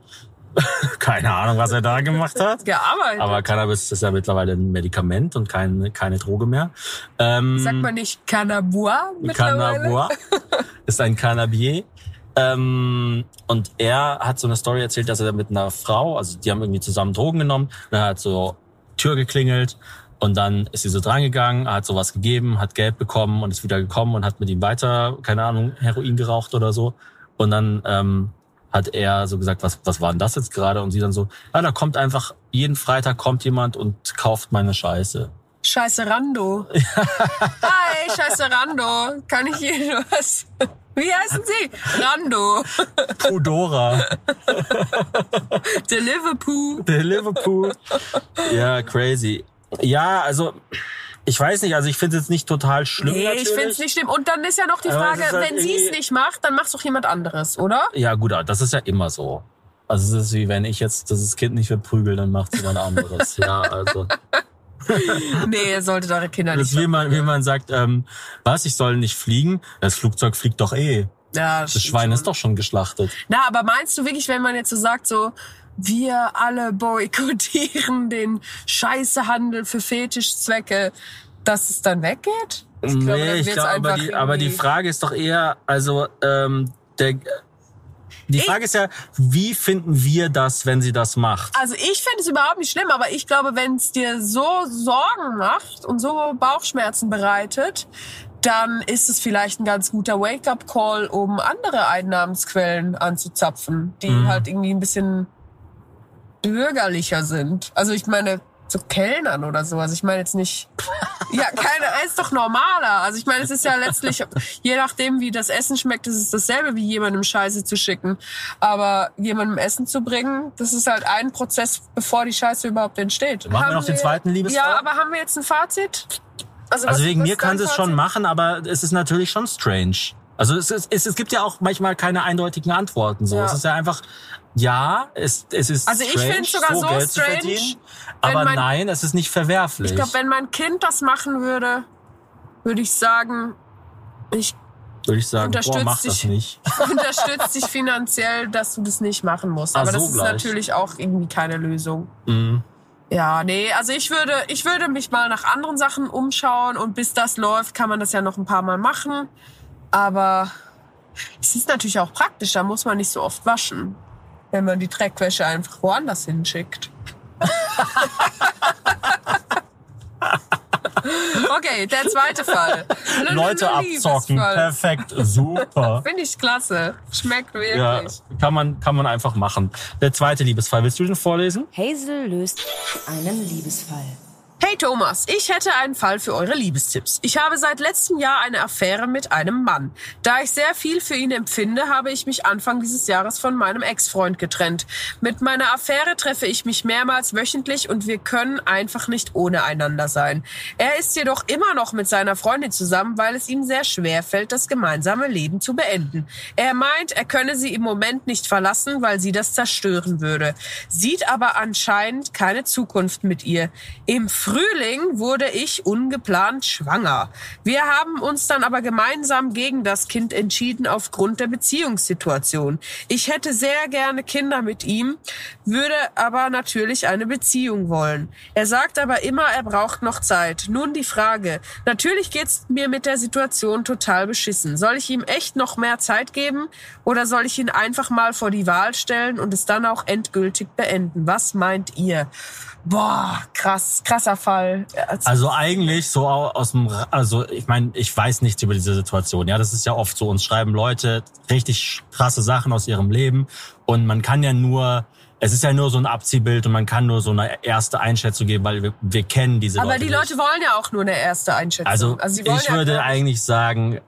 Keine Ahnung, was er da gemacht hat. Gearbeitet. Aber Cannabis ist ja mittlerweile ein Medikament und kein, keine Droge mehr. Ähm, Sagt man nicht Cannabis mittlerweile? Cannabis ist ein Cannabier. Ähm, und er hat so eine Story erzählt, dass er mit einer Frau, also die haben irgendwie zusammen Drogen genommen, dann hat so Tür geklingelt und dann ist sie so drangegangen, hat sowas gegeben, hat Geld bekommen und ist wieder gekommen und hat mit ihm weiter, keine Ahnung, Heroin geraucht oder so. Und dann ähm, hat er so gesagt, was, was war denn das jetzt gerade? Und sie dann so, ja, da kommt einfach, jeden Freitag kommt jemand und kauft meine Scheiße. Scheiße Rando. Hi, Scheiße Rando. Kann ich Ihnen was? Wie heißen Sie? Rando. Pudora. Der Liverpool. Ja, crazy. Ja, also ich weiß nicht, also ich finde es jetzt nicht total schlimm. Nee, ich natürlich. finde es nicht schlimm. Und dann ist ja noch die Frage, es halt wenn sie es nicht macht, dann macht's doch jemand anderes, oder? Ja, gut, das ist ja immer so. Also es ist wie wenn ich jetzt das Kind nicht verprügel, dann macht jemand anderes. ja, also Nee, ihr solltet eure Kinder das nicht. ist wie man, wie man sagt, ähm, was, ich soll nicht fliegen? Das Flugzeug fliegt doch eh. Ja, Das Schwein ist doch schon geschlachtet. Na, aber meinst du wirklich, wenn man jetzt so sagt, so, wir alle boykottieren den Scheißehandel für Fetischzwecke, dass es dann weggeht? Ich glaube, nee, ich glaube, aber die, aber die Frage ist doch eher, also ähm, der, die Frage ist ja, wie finden wir das, wenn sie das macht? Also ich finde es überhaupt nicht schlimm, aber ich glaube, wenn es dir so Sorgen macht und so Bauchschmerzen bereitet, dann ist es vielleicht ein ganz guter Wake-up-Call, um andere Einnahmensquellen anzuzapfen, die Mhm. halt irgendwie ein bisschen bürgerlicher sind. Also ich meine, so Kellnern oder so. Also ich meine jetzt nicht, ja, keine, ist doch normaler. Also ich meine, es ist ja letztlich, je nachdem, wie das Essen schmeckt, ist es dasselbe, wie jemandem Scheiße zu schicken. Aber jemandem Essen zu bringen, das ist halt ein Prozess, bevor die Scheiße überhaupt entsteht. Machen wir noch den zweiten Liebesfall? Ja, aber haben wir jetzt ein Fazit? Also was- wegen was mir kann sie es schon machen, aber es ist natürlich schon strange. Also es, ist, es, es gibt ja auch manchmal keine eindeutigen Antworten. So, Ja. es ist ja einfach, ja, es, es ist Also ich strange, find's sogar so Geld zu strange, verdienen, aber mein- nein, es ist nicht verwerflich. Ich glaube, wenn mein Kind das machen würde, würde ich sagen, ich Würde ich sagen, boah, unterstützt mach das dich. nicht. unterstütze dich finanziell, dass du das nicht machen musst. Ach, Aber so das ist gleich. natürlich auch irgendwie keine Lösung. Mhm. Ja, nee, also ich würde, ich würde mich mal nach anderen Sachen umschauen und bis das läuft, kann man das ja noch ein paar Mal machen. Aber es ist natürlich auch praktisch, da muss man nicht so oft waschen, wenn man die Dreckwäsche einfach woanders hinschickt. okay, der zweite Fall. Leute abzocken, Liebesfall. perfekt, super. Finde ich klasse. Schmeckt wirklich. Ja, kann man, kann man einfach machen. Der zweite Liebesfall, willst du den vorlesen? Hazel löst einen Liebesfall. Hey Thomas, ich hätte einen Fall für eure Liebestipps. Ich habe seit letztem Jahr eine Affäre mit einem Mann. Da ich sehr viel für ihn empfinde, habe ich mich Anfang dieses Jahres von meinem Ex-Freund getrennt. Mit meiner Affäre treffe ich mich mehrmals wöchentlich und wir können einfach nicht ohne einander sein. Er ist jedoch immer noch mit seiner Freundin zusammen, weil es ihm sehr schwer fällt, das gemeinsame Leben zu beenden. Er meint, er könne sie im Moment nicht verlassen, weil sie das zerstören würde. Sieht aber anscheinend keine Zukunft mit ihr. Im Frühling wurde ich ungeplant schwanger. Wir haben uns dann aber gemeinsam gegen das Kind entschieden aufgrund der Beziehungssituation. Ich hätte sehr gerne Kinder mit ihm, würde aber natürlich eine Beziehung wollen. Er sagt aber immer, er braucht noch Zeit. Nun die Frage. Natürlich geht's mir mit der Situation total beschissen. Soll ich ihm echt noch mehr Zeit geben oder soll ich ihn einfach mal vor die Wahl stellen und es dann auch endgültig beenden? Was meint ihr? Boah, krass, krasser Fall. Also eigentlich so au- aus dem, also ich meine, ich weiß nichts über diese Situation. Ja, das ist ja oft so. Uns schreiben Leute richtig krasse Sachen aus ihrem Leben und man kann ja nur, es ist ja nur so ein Abziehbild und man kann nur so eine erste Einschätzung geben, weil wir, wir kennen diese aber Leute. die nicht. wollen ja auch nur eine erste Einschätzung. also, wollen ich ja würde eigentlich sagen,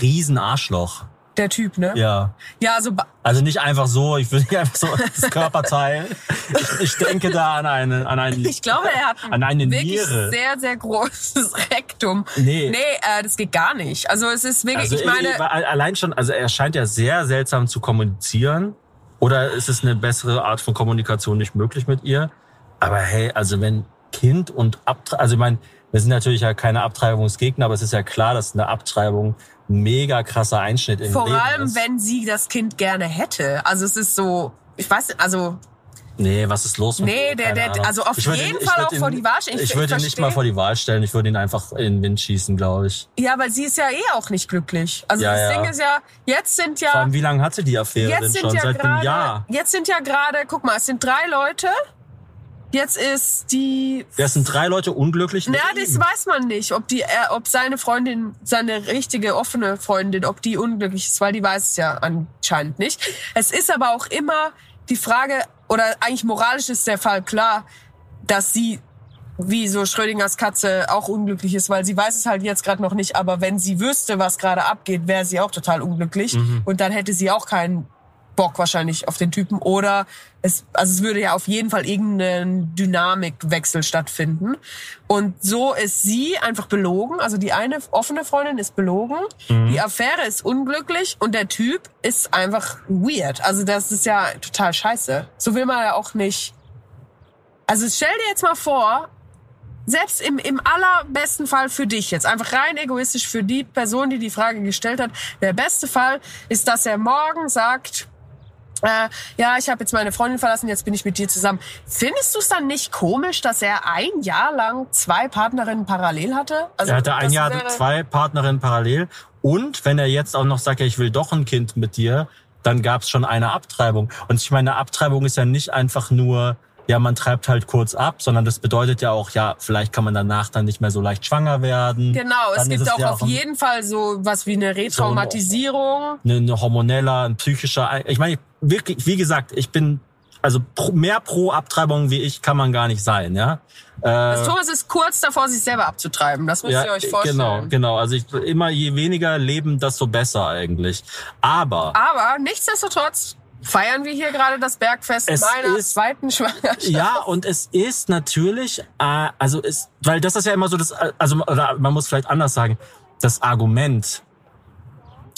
riesen Arschloch. Der Typ, ne? Ja. Ja, also Also nicht einfach so, ich will nicht einfach so das Körperteil. Ich, ich denke da an eine, an einen, ich glaube, er hat an eine wirklich Niere. sehr, sehr großes Rektum. Nee. Nee, äh, das geht gar nicht. Also es ist wirklich, Also ich meine, ich- allein schon, also er scheint ja sehr seltsam zu kommunizieren. Oder ist es eine bessere Art von Kommunikation nicht möglich mit ihr? Aber hey, also wenn Kind und Abtreibung, also ich meine, wir sind natürlich ja keine Abtreibungsgegner, aber es ist ja klar, dass eine Abtreibung mega krasser Einschnitt im vor Leben allem, ist. wenn sie das Kind gerne hätte. Also es ist so, ich weiß also Nee, was ist los mit Nee, der- der- Ahnung. also auf jeden ihn- Fall auch ihn- vor die Wahl stellen. Ich- Ich würde ihn nicht mal vor die Wahl stellen, ich würde ihn einfach in den Wind schießen, glaube ich. ja, weil sie ist ja eh auch nicht glücklich. Also Ja, das ja. Ding ist ja, jetzt sind Vor ja allem, wie lange hatte die Affäre denn jetzt sind schon? ja Seit einem Jahr. jetzt sind ja gerade, guck mal, es sind drei Leute. Jetzt ist die Ja, es sind drei Leute unglücklich. Na, mit das weiß man nicht, ob die, äh, ob seine Freundin, seine richtige offene Freundin, ob die unglücklich ist, weil die weiß es ja anscheinend nicht. Es ist aber auch immer die Frage, oder eigentlich moralisch ist der Fall klar, dass sie wie so Schrödingers Katze auch unglücklich ist, weil sie weiß es halt jetzt gerade noch nicht, aber wenn sie wüsste, was gerade abgeht, wäre sie auch total unglücklich und dann hätte sie auch keinen Bock wahrscheinlich auf den Typen oder es, also es würde ja auf jeden Fall irgendein Dynamikwechsel stattfinden. Und so ist sie einfach belogen. Also die eine offene Freundin ist belogen, die Affäre ist unglücklich und der Typ ist einfach weird. Also das ist ja total scheiße. So will man ja auch nicht. Also stell dir jetzt mal vor, selbst im, im allerbesten Fall für dich jetzt, einfach rein egoistisch für die Person, die die Frage gestellt hat, der beste Fall ist, dass er morgen sagt, äh, ja, ich habe jetzt meine Freundin verlassen, jetzt bin ich mit dir zusammen. Findest du es dann nicht komisch, dass er ein Jahr lang zwei Partnerinnen parallel hatte? Also Er hatte ein Jahr zwei Partnerinnen parallel. Und wenn er jetzt auch noch sagt, ja, ich will doch ein Kind mit dir, dann gab es schon eine Abtreibung. Und ich meine, eine Abtreibung ist ja nicht einfach nur, ja, man treibt halt kurz ab, sondern das bedeutet ja auch, ja, vielleicht kann man danach dann nicht mehr so leicht schwanger werden. Genau, es Dann gibt ist auch ja auf jeden Fall so was wie eine Retraumatisierung. eine, eine hormoneller, ein psychischer. Ich meine, wirklich, wie gesagt, ich bin also mehr pro Abtreibung wie ich kann man gar nicht sein, ja. Das Thomas ist kurz davor, sich selber abzutreiben. Das müsst ihr euch vorstellen. Genau, genau. Also ich, immer je weniger leben, desto besser eigentlich. Aber Aber nichtsdestotrotz feiern wir hier gerade das Bergfest Es meiner ist- zweiten Schwangerschaft. ja, und es ist natürlich, äh, also ist, weil das ist ja immer so das, äh, also oder man muss vielleicht anders sagen, das Argument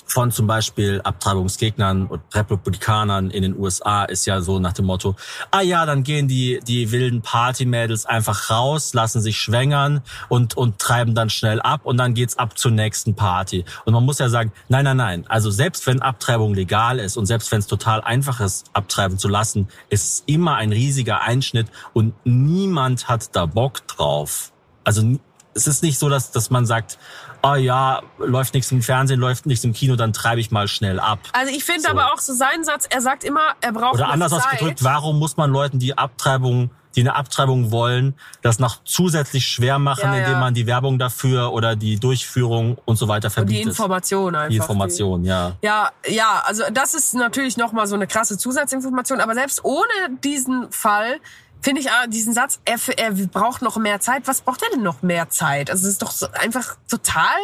von zum Beispiel Abtreibungsgegnern und Republikanern in den USA ist ja so nach dem Motto, ah ja, dann gehen die, die wilden Partymädels einfach raus, lassen sich schwängern und, und treiben dann schnell ab und dann geht's ab zur nächsten Party. Und man muss ja sagen, nein, nein, nein. Also selbst wenn Abtreibung legal ist und selbst wenn es total einfach ist, abtreiben zu lassen, ist es immer ein riesiger Einschnitt und niemand hat da Bock drauf. Also es ist nicht so, dass, dass man sagt, oh ja, läuft nichts im Fernsehen, läuft nichts im Kino, dann treibe ich mal schnell ab. Also ich finde So. aber auch so seinen Satz, er sagt immer, er braucht Oder anders ausgedrückt, warum muss man Leuten, die Abtreibung, die eine Abtreibung wollen, das noch zusätzlich schwer machen, Ja, ja. indem man die Werbung dafür oder die Durchführung und so weiter Und die verbietet? Information einfach. Die Information, ja. Ja, ja, also das ist natürlich nochmal so eine krasse Zusatzinformation, aber selbst ohne diesen Fall finde ich ah, diesen Satz, er, er braucht noch mehr Zeit. Was braucht er denn noch mehr Zeit? Also es ist doch so einfach total,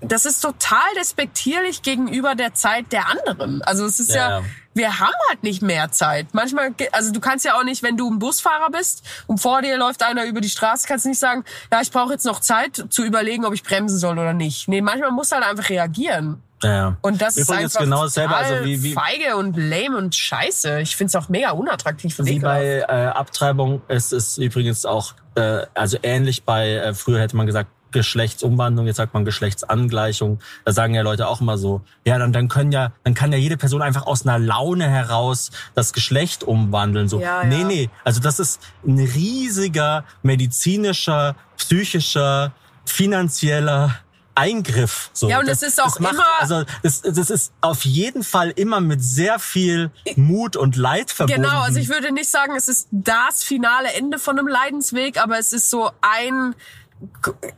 das ist total despektierlich gegenüber der Zeit der anderen. Also es ist ja, Ja, wir haben halt nicht mehr Zeit. Manchmal, also du kannst ja auch nicht, wenn du ein Busfahrer bist und vor dir läuft einer über die Straße, kannst du nicht sagen, ja, ich brauche jetzt noch Zeit zu überlegen, ob ich bremsen soll oder nicht. Nee, manchmal musst du halt einfach reagieren. Ja. Und das Übrigens ist einfach genau dasselbe, also wie- wie- feige und lame und scheiße. Ich find's auch mega unattraktiv Wie bei äh, Abtreibung ist es übrigens auch, äh, also ähnlich bei, äh, früher hätte man gesagt, Geschlechtsumwandlung, jetzt sagt man Geschlechtsangleichung. Da sagen ja Leute auch immer so, ja, dann, dann können ja, dann kann ja jede Person einfach aus einer Laune heraus das Geschlecht umwandeln. So, Ja, nee, ja. nee. Also das ist ein riesiger medizinischer, psychischer, finanzieller Eingriff. So. Ja, und das, es ist auch das macht, immer- Also das, das ist auf jeden Fall immer mit sehr viel Mut und Leid verbunden. Genau, also ich würde nicht sagen, es ist das finale Ende von einem Leidensweg, aber es ist so ein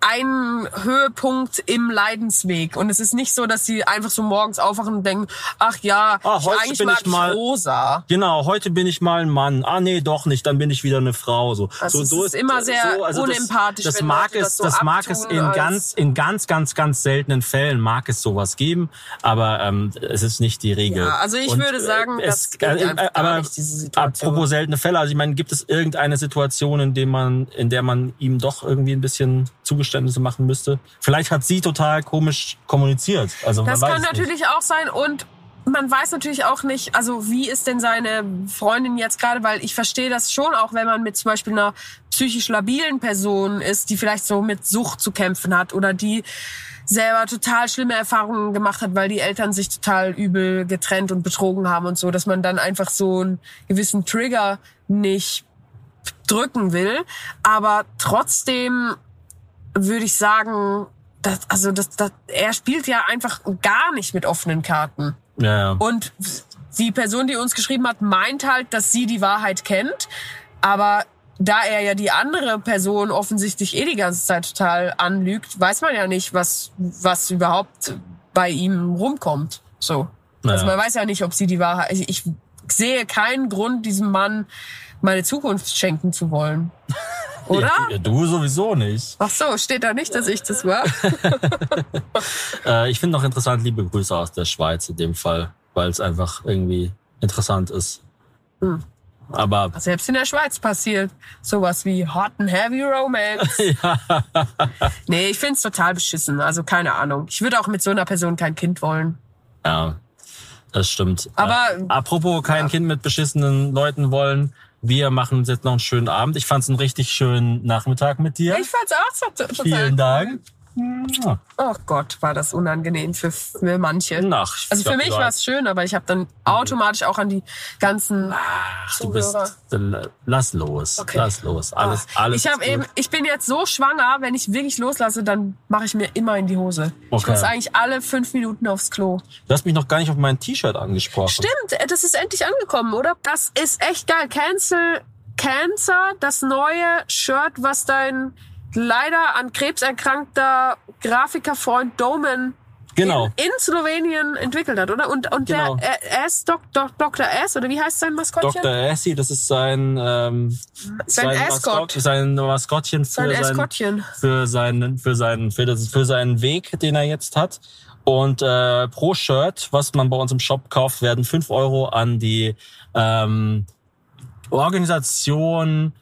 ein Höhepunkt im Leidensweg und es ist nicht so, dass sie einfach so morgens aufwachen und denken, ach ja, Ah, heute eigentlich bin mag ich mal- rosa. Genau, heute bin ich mal ein Mann. Ah nee, doch nicht, dann bin ich wieder eine Frau. So, Also so, es so ist immer sehr unempathisch, Das, das mag Leute es, das so das mag es in ganz, in ganz, ganz, ganz seltenen Fällen mag es sowas geben, aber ähm, es ist nicht die Regel. Ja, also ich Und, würde sagen, äh, das geht einfach gar aber nicht, diese Situation. apropos seltene Fälle, also ich meine, gibt es irgendeine Situation, in der man, in der man ihm doch irgendwie ein bisschen Zugeständnisse machen müsste? Vielleicht hat sie total komisch kommuniziert. Also Das kann es nicht. natürlich auch sein und man weiß natürlich auch nicht, also wie ist denn seine Freundin jetzt gerade, weil ich verstehe das schon auch, wenn man mit zum Beispiel einer psychisch labilen Person ist, die vielleicht so mit Sucht zu kämpfen hat oder die selber total schlimme Erfahrungen gemacht hat, weil die Eltern sich total übel getrennt und betrogen haben und so, dass man dann einfach so einen gewissen Trigger nicht drücken will. Aber trotzdem würde ich sagen, dass, also das, das, er spielt ja einfach gar nicht mit offenen Karten. Ja, ja. Und die Person, die uns geschrieben hat, meint halt, dass sie die Wahrheit kennt. Aber da er ja die andere Person offensichtlich eh die ganze Zeit total anlügt, weiß man ja nicht, was, was überhaupt bei ihm rumkommt. So. Also Naja. man weiß ja nicht, ob sie die Wahrheit. Ich, ich sehe keinen Grund, diesem Mann meine Zukunft schenken zu wollen. Oder? Ja, du sowieso nicht. Ach so, steht da nicht, dass ich das war? Äh, ich finde noch interessant, liebe Grüße aus der Schweiz in dem Fall, weil es einfach irgendwie interessant ist. Hm. Aber Selbst in der Schweiz passiert sowas wie Hot and Heavy Romance. Nee, ich find's total beschissen. Also keine Ahnung. Ich würde auch mit so einer Person kein Kind wollen. ja, das stimmt. Aber- äh, apropos kein Kind mit beschissenen Leuten wollen, wir machen uns jetzt noch einen schönen Abend. Ich fand es einen richtig schönen Nachmittag mit dir. Ich fand's auch so total Vielen Dank. Oh Gott, war das unangenehm für, für manche. Ach, ich Also für mich war es schön, aber ich habe dann automatisch auch an die ganzen Ach, du bist. Lass los. Okay. Lass los. Alles, alles. Ich habe eben, ich bin jetzt so schwanger, wenn ich wirklich loslasse, dann mache ich mir immer in die Hose. Ich Okay. muss eigentlich alle fünf Minuten aufs Klo. Du hast mich noch gar nicht auf mein T-Shirt angesprochen. Stimmt, äh, das ist endlich angekommen, oder? Das ist echt geil. Cancel Cancer, das neue Shirt, was dein leider an Krebs erkrankter Grafikerfreund Domen Genau. in, in Slowenien entwickelt hat, oder? Und, und Genau. der äh, S, Dok, Dok, Dr. S, oder wie heißt sein Maskottchen? Dr. Essie, das ist sein, ähm, Sein Escort. Maskott- sein Maskottchen für Sein sein, Eskortchen. für seinen, für seinen, für, das, für seinen Weg, den er jetzt hat. Und äh, pro Shirt, was man bei uns im Shop kauft, werden fünf Euro an die ähm, Organisation,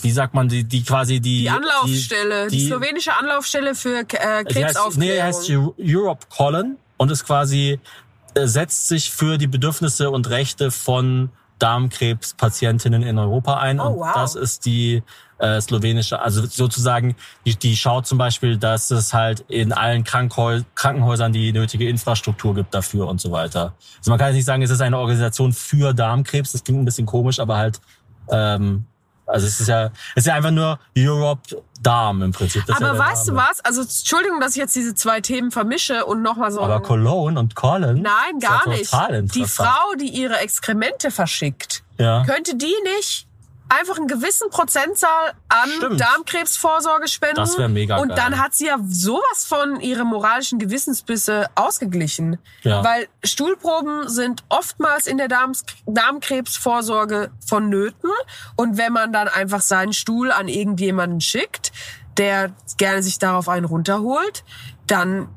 wie sagt man, die, die quasi die Die Anlaufstelle, die, die- slowenische Anlaufstelle für äh, heißt, Krebsaufklärung. nee, er heißt Eu- Europe Colon und ist quasi äh, setzt sich für die Bedürfnisse und Rechte von Darmkrebspatientinnen in Europa ein. Oh, und wow. das ist die äh, slowenische, also sozusagen, die, die schaut zum Beispiel, dass es halt in allen Krankenhäu Krankenhäusern die nötige Infrastruktur gibt dafür und so weiter. Also man kann jetzt nicht sagen, es ist eine Organisation für Darmkrebs, das klingt ein bisschen komisch, aber halt, ähm, also es ist ja, es ist ja einfach nur Europe Darm im Prinzip. Das Aber ja weißt du Name. was? Also Entschuldigung, dass ich jetzt diese zwei Themen vermische und nochmal so. Aber Cologne und Colin? Nein, ist ja gar nicht. Die. Frau, die ihre Exkremente verschickt, Ja. könnte die nicht einfach einen gewissen Prozentzahl an Stimmt. Darmkrebsvorsorge spenden? Das wär mega Und geil. dann hat sie ja sowas von ihre moralischen Gewissensbisse ausgeglichen. Ja. Weil Stuhlproben sind oftmals in der Darms Darmkrebsvorsorge vonnöten. Und wenn man dann einfach seinen Stuhl an irgendjemanden schickt, der gerne sich darauf einen runterholt, dann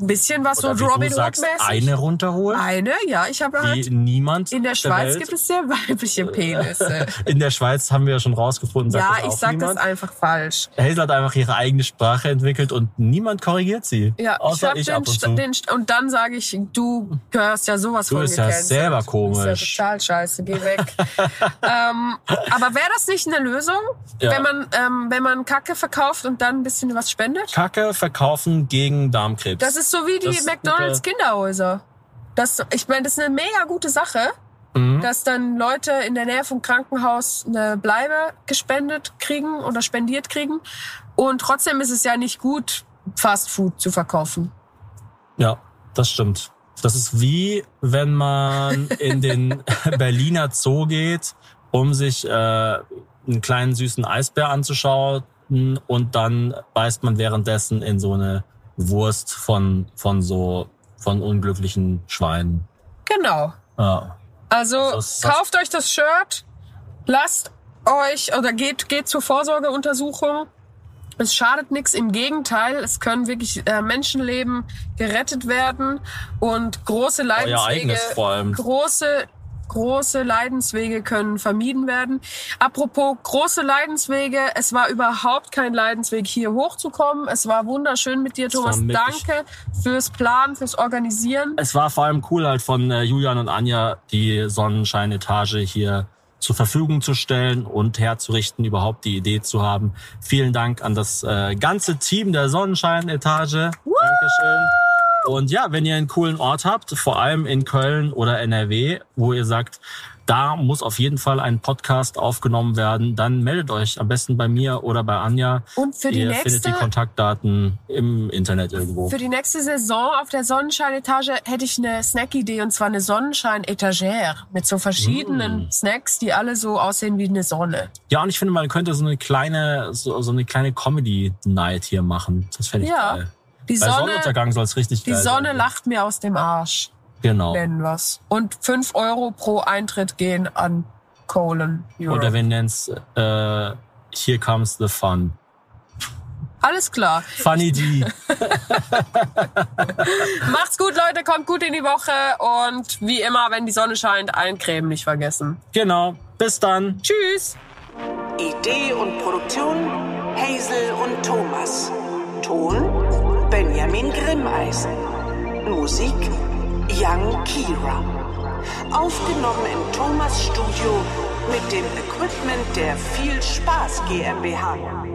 ein bisschen was Oder so Robin Hood mäßig. eine runterholen, Eine, ja, ich habe halt. niemand In der der Schweiz Welt. gibt es sehr weibliche Penisse. In der Schweiz haben wir ja schon rausgefunden, ja, das auch ich sag niemand. das einfach falsch. Hazel hat einfach ihre eigene Sprache entwickelt und niemand korrigiert sie. Ja, außer hab ich, den, ab und zu. den, und dann sage ich, du gehörst ja sowas Du von bist ja selber komisch. bist ja total scheiße, geh weg. ähm, aber wäre das nicht eine Lösung, Ja. wenn man ähm, wenn man Kacke verkauft und dann ein bisschen was spendet? Kacke verkaufen gegen Darmkrebs. Das ist so wie die Das ist McDonalds Kinderhäuser. Das, ich meine, das ist eine mega gute Sache, Mhm. dass dann Leute in der Nähe vom Krankenhaus eine Bleibe gespendet kriegen oder spendiert kriegen. Und trotzdem ist es ja nicht gut, Fast Food zu verkaufen. Ja, das stimmt. Das ist wie, wenn man in den Berliner Zoo geht, um sich äh, einen kleinen süßen Eisbär anzuschauen und dann beißt man währenddessen in so eine Wurst von, von so, von unglücklichen Schweinen. Genau. Ja. Also Das das- kauft euch das Shirt, lasst euch oder geht, geht zur Vorsorgeuntersuchung. Es schadet nichts, im Gegenteil, es können wirklich äh, Menschenleben gerettet werden und große Leidenswege, große große Leidenswege können vermieden werden. Apropos große Leidenswege, es war überhaupt kein Leidensweg hier hochzukommen. Es war wunderschön mit dir, Thomas. Danke fürs Planen, fürs Organisieren. Es war vor allem cool halt von äh, Julian und Anja die Sonnenscheinetage hier zur Verfügung zu stellen und herzurichten, überhaupt die Idee zu haben. Vielen Dank an das äh, ganze Team der Sonnenscheinetage. Dankeschön. Und ja, wenn ihr einen coolen Ort habt, vor allem in Köln oder NRW, wo ihr sagt, da muss auf jeden Fall ein Podcast aufgenommen werden, dann meldet euch am besten bei mir oder bei Anja. Und für die ihr nächste- findet die Kontaktdaten im Internet irgendwo. Für die nächste Saison auf der Sonnenscheinetage hätte ich eine Snack-Idee und zwar eine Sonnenschein-Etagere mit so verschiedenen Snacks, die alle so aussehen wie eine Sonne. Ja, und ich finde, man könnte so eine kleine, so, so eine kleine Comedy-Night hier machen. Das fände ich Ja. geil. Die Bei Sonne, Sonnenuntergang soll es richtig die Sonne sein. lacht mir aus dem Arsch, Genau. nennen wir's. Und 5 Euro pro Eintritt gehen an Colin Europe. Oder wir nennen es äh, Here Comes the Fun. Alles klar. Funny D. Macht's gut, Leute, kommt gut in die Woche und wie immer, wenn die Sonne scheint, eincremen nicht vergessen. genau. Bis dann. Tschüss! Idee und Produktion Hazel und Thomas. Ton Benjamin Grimmeisen. Musik Young Kira. Aufgenommen in Thomas Studio mit dem Equipment der Viel Spaß GmbH.